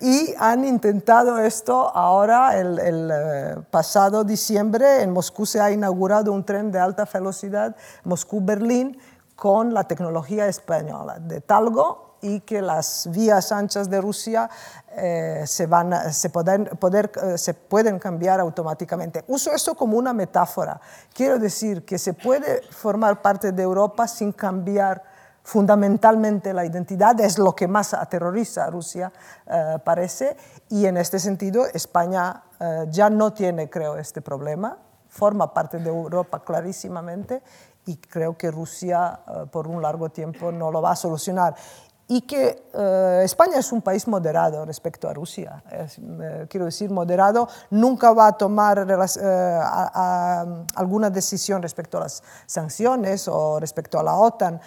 Speaker 3: y han intentado esto ahora, el, el eh, pasado diciembre en Moscú se ha inaugurado un tren de alta velocidad Moscú-Berlín con la tecnología española de Talgo y que las vías anchas de Rusia eh, se, van, se, pueden, poder, eh, se pueden cambiar automáticamente. Uso esto como una metáfora. Quiero decir que se puede formar parte de Europa sin cambiar fundamentalmente la identidad, es lo que más aterroriza a Rusia, eh, parece, y en este sentido España ya no tiene, creo, este problema, forma parte de Europa clarísimamente y creo que Rusia por un largo tiempo no lo va a solucionar y que eh, España es un país moderado respecto a Rusia. Eh, quiero decir, moderado, nunca va a tomar eh, alguna decisión respecto a las sanciones o respecto a la OTAN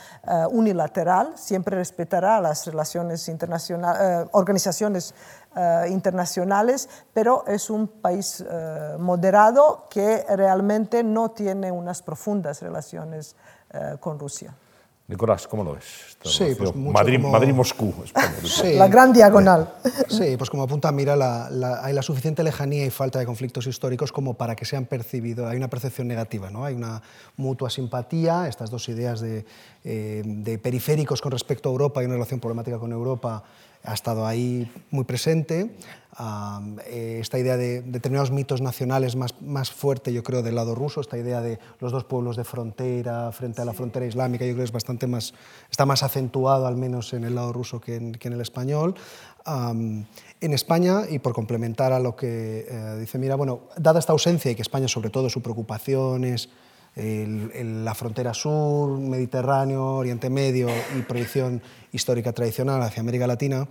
Speaker 3: unilateral, siempre respetará las relaciones internacionales, organizaciones internacionales, pero es un país moderado que realmente no tiene unas profundas relaciones con Rusia.
Speaker 2: Nicolás, ¿cómo lo ves?
Speaker 4: Sí, pues
Speaker 2: Madrid-Moscú,
Speaker 3: La gran diagonal.
Speaker 4: Sí, pues como apunta Mira, hay la suficiente lejanía y falta de conflictos históricos como para que sean percibidos, hay una percepción negativa, ¿no? hay una mutua simpatía, estas dos ideas de, eh, de periféricos con respecto a Europa y una relación problemática con Europa ha estado ahí muy presente. Eh, esta idea de determinados mitos nacionales más, más fuerte, yo creo, del lado ruso, esta idea de los dos pueblos de frontera frente a la frontera islámica, yo creo que es bastante más, está más acentuado al menos en el lado ruso que en, que en el español. en España, y por complementar a lo que eh, dice Mira, bueno, dada esta ausencia y que España sobre todo su preocupación es la frontera sur, Mediterráneo, Oriente Medio y proyección histórica tradicional hacia América Latina,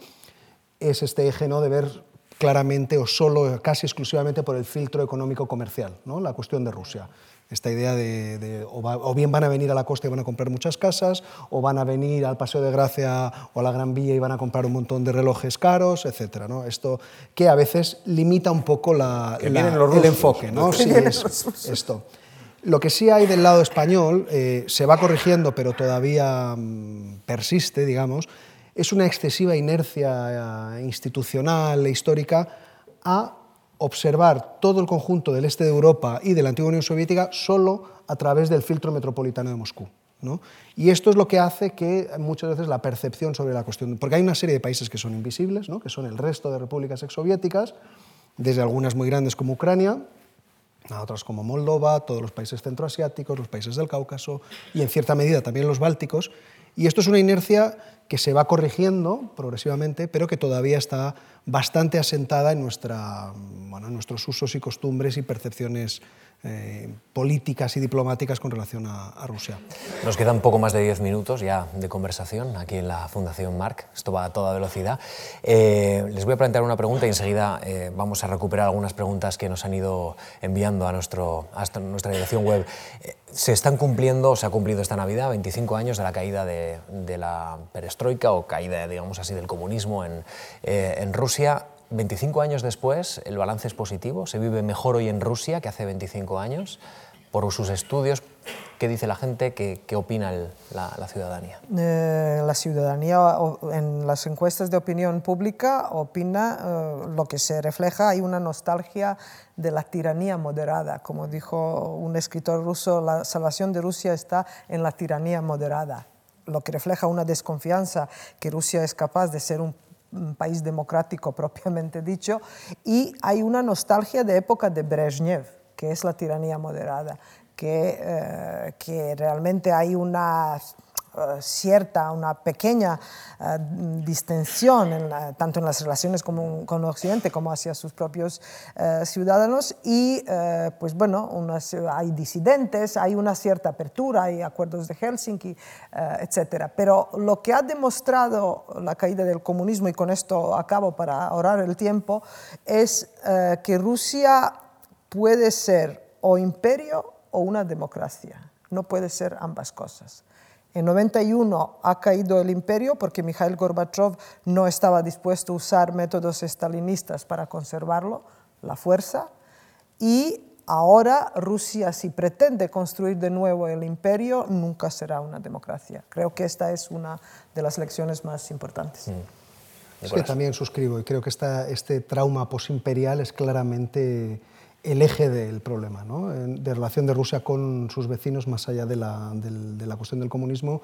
Speaker 4: es este eje ¿no? de ver claramente o solo, casi exclusivamente por el filtro económico comercial, ¿no? la cuestión de Rusia. Esta idea de, o, bien van a venir a la costa y van a comprar muchas casas, o van a venir al Paseo de Gracia o a la Gran Vía y van a comprar un montón de relojes caros, etc. ¿no? Esto que a veces limita un poco la, el enfoque. ¿no? Sí, esto. Lo que sí hay del lado español, eh, se va corrigiendo, pero todavía mm, persiste, digamos, es una excesiva inercia eh, institucional e histórica a observar todo el conjunto del este de Europa y de la antigua Unión Soviética solo a través del filtro metropolitano de Moscú. ¿no? Y esto es lo que hace que muchas veces la percepción sobre la cuestión, porque hay una serie de países que son invisibles, ¿no? que son el resto de repúblicas exsoviéticas, desde algunas muy grandes como Ucrania, a otras como Moldova, todos los países centroasiáticos, los países del Cáucaso y en cierta medida también los bálticos. Y esto es una inercia que se va corrigiendo progresivamente, pero que todavía está bastante asentada en, nuestra, bueno, en nuestros usos y costumbres y percepciones eh, políticas y diplomáticas con relación a, Rusia.
Speaker 1: Nos quedan poco más de 10 minutos ya de conversación aquí en la Fundación Marc. Esto va a toda velocidad. Eh, les voy a plantear una pregunta y enseguida eh, vamos a recuperar algunas preguntas que nos han ido enviando a, nuestro, a nuestra dirección web. se están cumpliendo, se ha cumplido esta Navidad, 25 años de la caída de, la perestroika o caída, digamos así, del comunismo en Rusia. 25 años después, el balance es positivo, se vive mejor hoy en Rusia que hace 25 años. Por sus estudios, ¿qué dice la gente? ¿Qué, opina la, ciudadanía?
Speaker 3: Eh, la ciudadanía en las encuestas de opinión pública opina eh, lo que se refleja, hay una nostalgia de la tiranía moderada. Como dijo un escritor ruso, la salvación de Rusia está en la tiranía moderada lo que refleja una desconfianza que Rusia es capaz de ser un país democrático propiamente dicho, y hay una nostalgia de época de Brezhnev, que es la tiranía moderada, que, eh, que realmente hay una eh, cierta, una pequeña uh, distensión tanto en las relaciones con, con, Occidente como hacia sus propios uh, ciudadanos y pues bueno, hay disidentes, hay una cierta apertura, hay acuerdos de Helsinki, etc. Pero lo que ha demostrado la caída del comunismo, y con esto acabo para ahorrar el tiempo, es que Rusia puede ser o imperio o una democracia, no puede ser ambas cosas. En 91 ha caído el imperio porque Mikhail Gorbachev no estaba dispuesto a usar métodos estalinistas para conservarlo, la fuerza, y ahora Rusia, si pretende construir de nuevo el imperio, nunca será una democracia. Creo que esta es una de las lecciones más importantes.
Speaker 4: Es que también suscribo y creo que esta, este trauma posimperial es claramente el eje del problema, ¿no? de relación de Rusia con sus vecinos más allá de la, de la, cuestión del comunismo,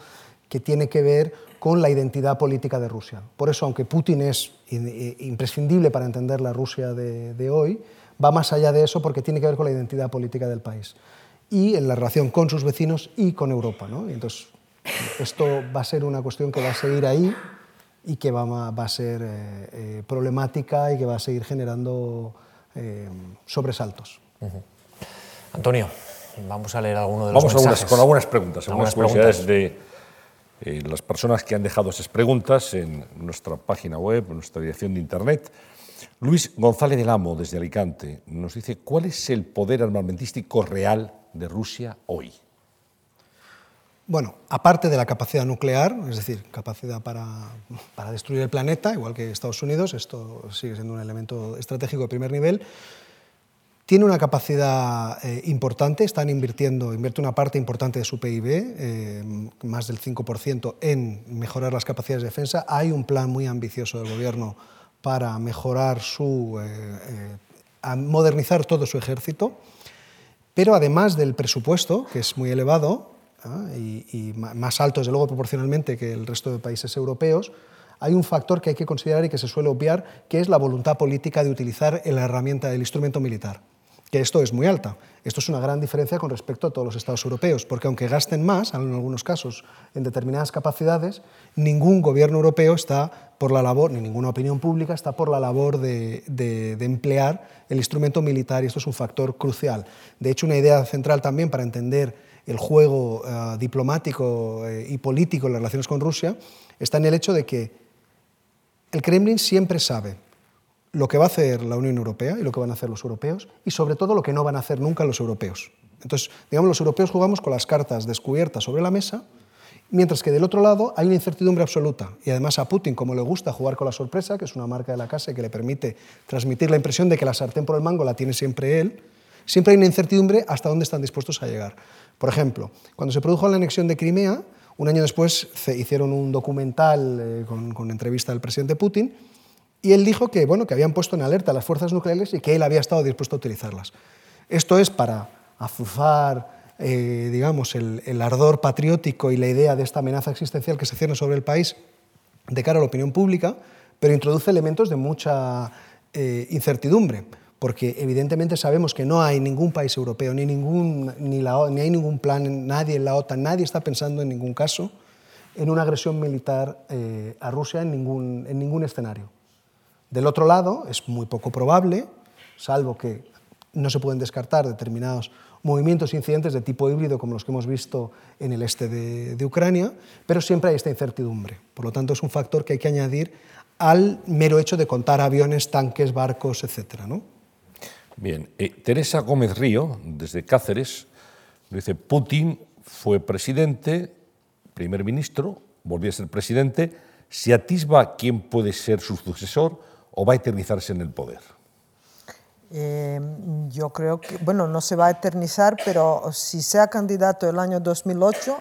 Speaker 4: que tiene que ver con la identidad política de Rusia. Por eso, aunque Putin es imprescindible para entender la Rusia de, hoy, va más allá de eso porque tiene que ver con la identidad política del país y en la relación con sus vecinos y con Europa. ¿no? Y entonces, esto va a ser una cuestión que va a seguir ahí y que va, va a ser eh, eh, problemática y que va a seguir generando eh, sobresaltos.
Speaker 1: Antonio, vamos a leer alguno de los
Speaker 2: vamos
Speaker 1: mensajes.
Speaker 2: con algunas preguntas, algunas, curiosidades de eh, las personas que han dejado esas preguntas en nuestra página web, en nuestra dirección de internet. Luis González del Amo, desde Alicante, nos dice, ¿cuál es el poder armamentístico real de Rusia hoy?
Speaker 4: Bueno, aparte de la capacidad nuclear, es decir, capacidad para, destruir el planeta, igual que Estados Unidos, esto sigue siendo un elemento estratégico de primer nivel, tiene una capacidad eh, importante, están invirtiendo, invierte una parte importante de su PIB, eh, más del 5%, en mejorar las capacidades de defensa. Hay un plan muy ambicioso del gobierno para mejorar su, eh, modernizar todo su ejército, pero además del presupuesto, que es muy elevado, y, más alto, desde luego, proporcionalmente que el resto de países europeos, hay un factor que hay que considerar y que se suele obviar, que es la voluntad política de utilizar la herramienta del instrumento militar, que esto es muy alta. Esto es una gran diferencia con respecto a todos los estados europeos, porque aunque gasten más, en algunos casos, en determinadas capacidades, ningún gobierno europeo está por la labor, ni ninguna opinión pública está por la labor de, de emplear el instrumento militar, y esto es un factor crucial. De hecho, una idea central también para entender el juego eh, diplomático eh, y político en las relaciones con Rusia está en el hecho de que el Kremlin siempre sabe lo que va a hacer la Unión Europea y lo que van a hacer los europeos y sobre todo lo que no van a hacer nunca los europeos. Entonces, digamos, los europeos jugamos con las cartas descubiertas sobre la mesa, mientras que del otro lado hay una incertidumbre absoluta. Y además a Putin, como le gusta jugar con la sorpresa, que es una marca de la casa y que le permite transmitir la impresión de que la sartén por el mango la tiene siempre él, siempre hay una incertidumbre hasta dónde están dispuestos a llegar. Por ejemplo, cuando se produjo la anexión de Crimea, un año después hicieron un documental eh, con, entrevista al presidente Putin y él dijo que, bueno, que habían puesto en alerta las fuerzas nucleares y que él había estado dispuesto a utilizarlas. Esto es para azuzar eh, digamos, el, ardor patriótico y la idea de esta amenaza existencial que se cierne sobre el país de cara a la opinión pública, pero introduce elementos de mucha eh, incertidumbre porque evidentemente sabemos que no hay ningún país europeo, ni, ningún, ni, la, ni hay ningún plan, nadie en la OTAN, nadie está pensando en ningún caso en una agresión militar eh, a Rusia en ningún, en ningún escenario. Del otro lado, es muy poco probable, salvo que no se pueden descartar determinados movimientos incidentes de tipo híbrido como los que hemos visto en el este de, Ucrania, pero siempre hay esta incertidumbre. Por lo tanto, es un factor que hay que añadir al mero hecho de contar aviones, tanques, barcos, etc. ¿no?
Speaker 2: Bien, eh, Teresa Gómez Río, desde Cáceres, dice, Putin fue presidente, primer ministro, volvió a ser presidente, ¿se atisba quién puede ser su sucesor o va a eternizarse en el poder?
Speaker 3: Eh, yo creo que, bueno, no se va a eternizar, pero si sea candidato el año 2008,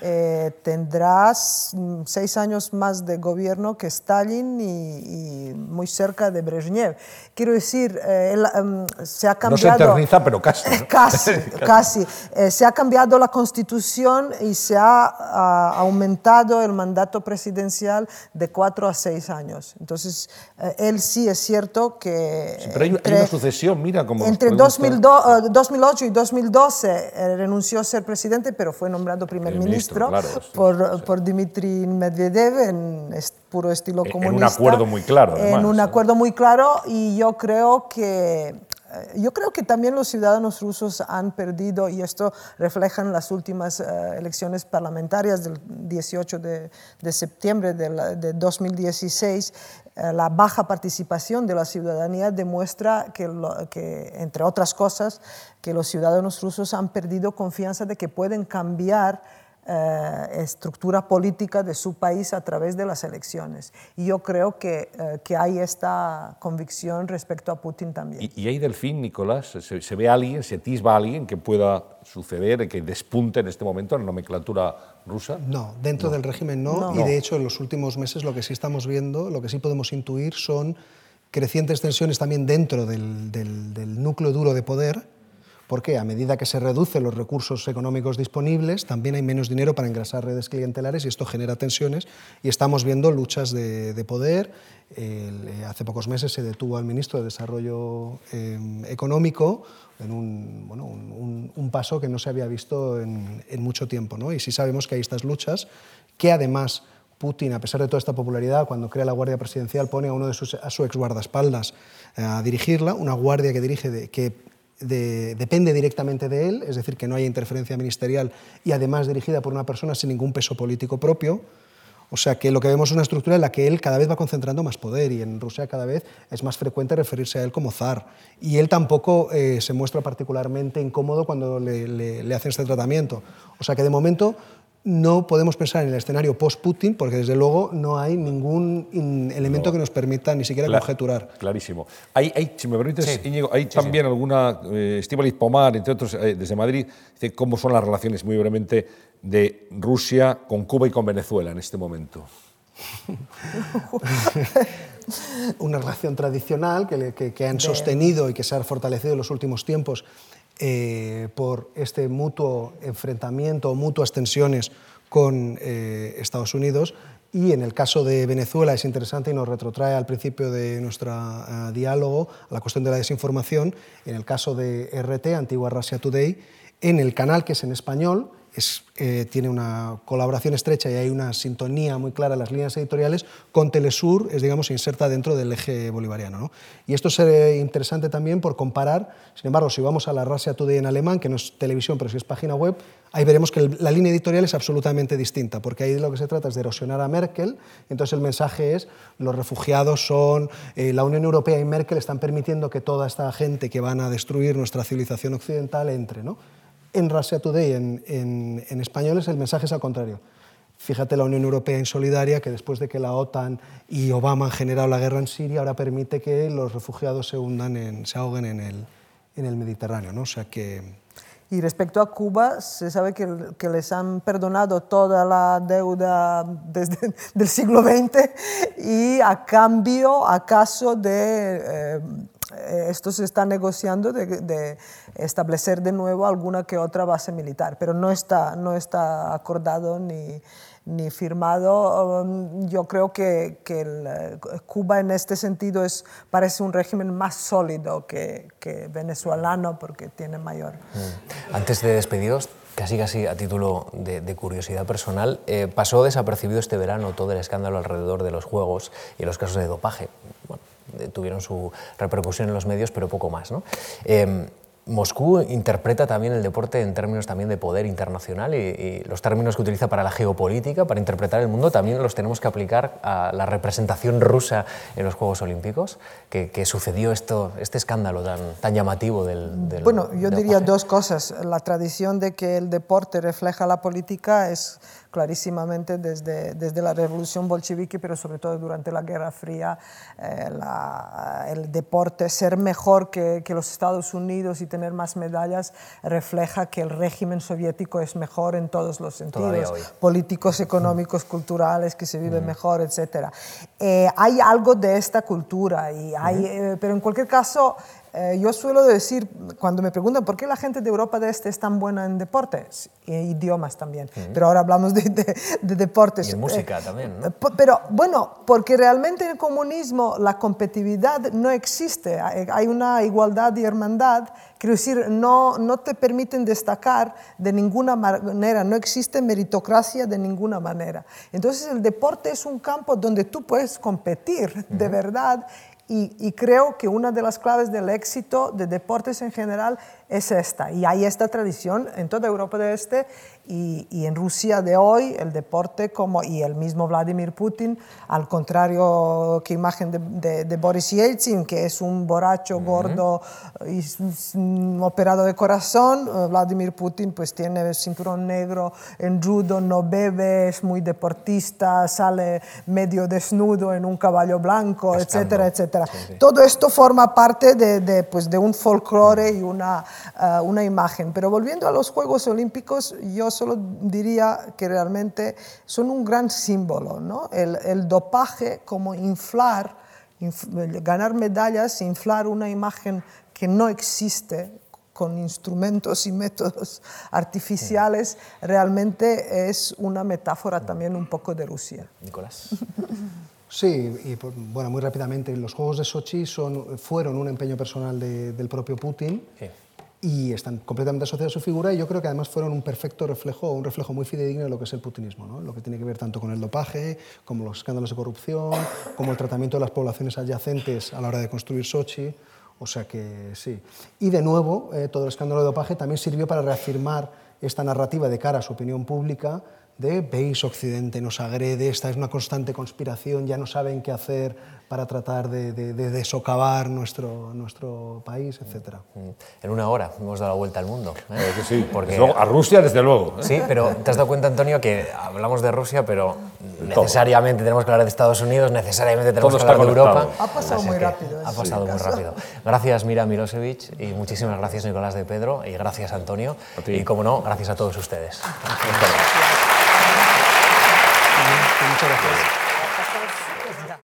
Speaker 3: eh, tendrás mm, seis años más de gobierno que Stalin y, muy cerca de Brezhnev. Quiero decir, eh, em, se ha cambiado...
Speaker 2: No se eterniza, pero casi.
Speaker 3: casi, casi. Eh, se ha cambiado la constitución y se ha, aumentado el mandato presidencial de cuatro a seis años. Entonces, él sí es cierto que...
Speaker 2: pero hay, una sucesión, mira cómo...
Speaker 3: Entre 2008 y 2012 renunció a ser presidente, pero fue nombrado primer ministro por, por, Dmitry Medvedev en puro estilo comunista.
Speaker 2: En un acuerdo muy claro.
Speaker 3: en un acuerdo muy claro y yo creo que eh, yo creo que también los ciudadanos rusos han perdido, y esto refleja en las últimas eh, elecciones parlamentarias del 18 de, de septiembre de, de 2016, eh, la baja participación de la ciudadanía demuestra que, que, entre otras cosas, que los ciudadanos rusos han perdido confianza de que pueden cambiar eh, estructura política de su país a través de las elecciones. Y yo creo que, eh, que hay esta convicción respecto a Putin también.
Speaker 2: ¿Y, y ahí del fin, Nicolás, se, se, ve alguien, se atisba alguien que pueda suceder, que despunte en este momento en la nomenclatura rusa?
Speaker 4: No, dentro del régimen no, y de hecho en los últimos meses lo que sí estamos viendo, lo que sí podemos intuir son crecientes tensiones también dentro del, del, del núcleo duro de poder, porque a medida que se reducen los recursos económicos disponibles, también hay menos dinero para engrasar redes clientelares y esto genera tensiones y estamos viendo luchas de, poder. Eh, hace pocos meses se detuvo al ministro de Desarrollo eh, Económico en un, un, paso que no se había visto en, mucho tiempo. ¿no? Y sí sabemos que hay estas luchas que además Putin, a pesar de toda esta popularidad, cuando crea la Guardia Presidencial, pone a uno de sus a su ex guardaespaldas eh, a dirigirla, una guardia que dirige de, que depende directamente de él, es decir, que no haya interferencia ministerial y además dirigida por una persona sin ningún peso político propio. O sea que lo que vemos es una estructura en la que él cada vez va concentrando más poder y en Rusia cada vez es más frecuente referirse a él como zar. Y él tampoco eh, se muestra particularmente incómodo cuando le, le hacen este tratamiento. O sea que de momento no podemos pensar en el escenario post-Putin porque desde luego no hay ningún elemento que nos permita ni siquiera conjeturar.
Speaker 2: Clarísimo. Hay, si me permites, Íñigo, hay también alguna, eh, Pomar, entre otros, eh, desde Madrid, dice cómo son las relaciones, muy brevemente, de Rusia con Cuba y con Venezuela en este momento.
Speaker 4: Una relación tradicional que, que han sostenido y que se ha fortalecido en los últimos tiempos eh, por este mutuo enfrentamiento, mutuas tensiones con eh, Estados Unidos. Y en el caso de Venezuela es interesante y nos retrotrae al principio de nuestro eh, diálogo a la cuestión de la desinformación. En el caso de RT, antigua Russia Today, en el canal que es en español, eh, tiene una colaboración estrecha y hay una sintonía muy clara en las líneas editoriales, con Telesur es, digamos, inserta dentro del eje bolivariano. Y esto es interesante también por comparar, sin embargo, si vamos a la Russia Today en alemán, que no es televisión, pero sí es página web, ahí veremos que la línea editorial es absolutamente distinta, porque ahí lo que se trata es de erosionar a Merkel, entonces el mensaje es, los refugiados son, eh, la Unión Europea y Merkel están permitiendo que toda esta gente que van a destruir nuestra civilización occidental entre. ¿no? En Russia Today, en, en, en español, es el mensaje es al contrario. Fíjate la Unión Europea insolidaria que después de que la OTAN y Obama han generado la guerra en Siria, ahora permite que los refugiados se hundan, en, se ahoguen en el, en el Mediterráneo. ¿no? O sea que...
Speaker 3: Y respecto a Cuba, se sabe que, que les han perdonado toda la deuda desde el siglo XX y a cambio, acaso de... Eh, esto se está negociando de, establecer de nuevo alguna que otra base militar, pero no está, no está acordado ni, ni firmado. Um, yo creo que, que eh, Cuba en este sentido es, parece un régimen más sólido que, que venezolano porque tiene mayor.
Speaker 1: Mm. Antes de despediros, casi casi a título de, curiosidad personal, eh, pasó desapercibido este verano todo el escándalo alrededor de los juegos y los casos de dopaje. Bueno, tuvieron su repercusión en los medios, pero poco más. ¿no? Em, Moscú interpreta también el deporte en términos también de poder internacional y, los términos que utiliza para la geopolítica, para interpretar el mundo, también los tenemos que aplicar a la representación rusa en los Juegos Olímpicos, que, sucedió esto, este escándalo tan, tan llamativo del, del
Speaker 3: Bueno, yo diría dos cosas. La tradición de que el deporte refleja la política es clarísimamente desde, desde la revolución bolchevique, pero sobre todo durante la Guerra Fría, eh, el deporte, ser mejor que, que, los Estados Unidos y tener más medallas, refleja que el régimen soviético es mejor en todos los sentidos, políticos, económicos, culturales, que se vive mejor, etc. Eh, hay algo de esta cultura, y hay, eh, pero en cualquier caso, eh, yo suelo decir, cuando me preguntan por qué la gente de Europa de Este es tan buena en deportes, e idiomas también, pero ahora hablamos de, de, deportes.
Speaker 1: Y en música también, ¿no?
Speaker 3: Pero bueno, porque realmente en el comunismo la competitividad no existe, hay una igualdad y hermandad, quiero decir, no, no te permiten destacar de ninguna manera, no existe meritocracia de ninguna manera. Entonces el deporte es un campo donde tú puedes competir de verdad y, creo que una de las claves del éxito de deportes en general es esta. Y hay esta tradición en toda Europa del Este y, en Rusia de hoy, el deporte como, y el mismo Vladimir Putin, al contrario que imagen de, Boris Yeltsin, que es un borracho, gordo y operado de corazón, eh, Vladimir Putin pues tiene cinturón negro en judo, no bebe, es muy deportista, sale medio desnudo en un caballo blanco, etcétera, etcétera. Todo esto forma parte de, pues, de un folclore y una, eh, una imagen. Pero volviendo a los Juegos Olímpicos, yo solo diría que realmente son un gran símbolo, ¿no? el, dopaje como inflar, ganar medallas, inflar una imagen que no existe con instrumentos y métodos artificiales, realmente es una metáfora también un poco de Rusia.
Speaker 1: Nicolás.
Speaker 4: Sí, y bueno, muy rápidamente, los Juegos de Sochi son, fueron un empeño personal del propio Putin. Sí y están completamente asociados a su figura y yo creo que además fueron un perfecto reflejo, un reflejo muy fidedigno de lo que es el putinismo, ¿no? lo que tiene que ver tanto con el dopaje, como los escándalos de corrupción, como el tratamiento de las poblaciones adyacentes a la hora de construir Sochi, o sea que sí. Y de nuevo, eh, todo el escándalo de dopaje también sirvió para reafirmar esta narrativa de cara a su opinión pública de veis Occidente nos agrede, esta es una constante conspiración, ya no saben qué hacer para tratar de, de, de socavar nuestro, nuestro país, etc. Mm.
Speaker 1: En una hora hemos dado la vuelta al mundo.
Speaker 2: ¿eh? que sí, Porque, a Rusia desde luego.
Speaker 1: ¿eh? Sí, pero te has dado cuenta, Antonio, que hablamos de Rusia, pero necesariamente tenemos que hablar de Estados Unidos, necesariamente tenemos que hablar de Europa.
Speaker 3: Ha pasado muy rápido.
Speaker 1: Ha pasado muy rápido. Gracias, Mira Milosevic, y muchísimas gracias, Nicolás de Pedro, y gracias, Antonio. Y, como no, gracias a todos ustedes.
Speaker 4: Muchas gracias.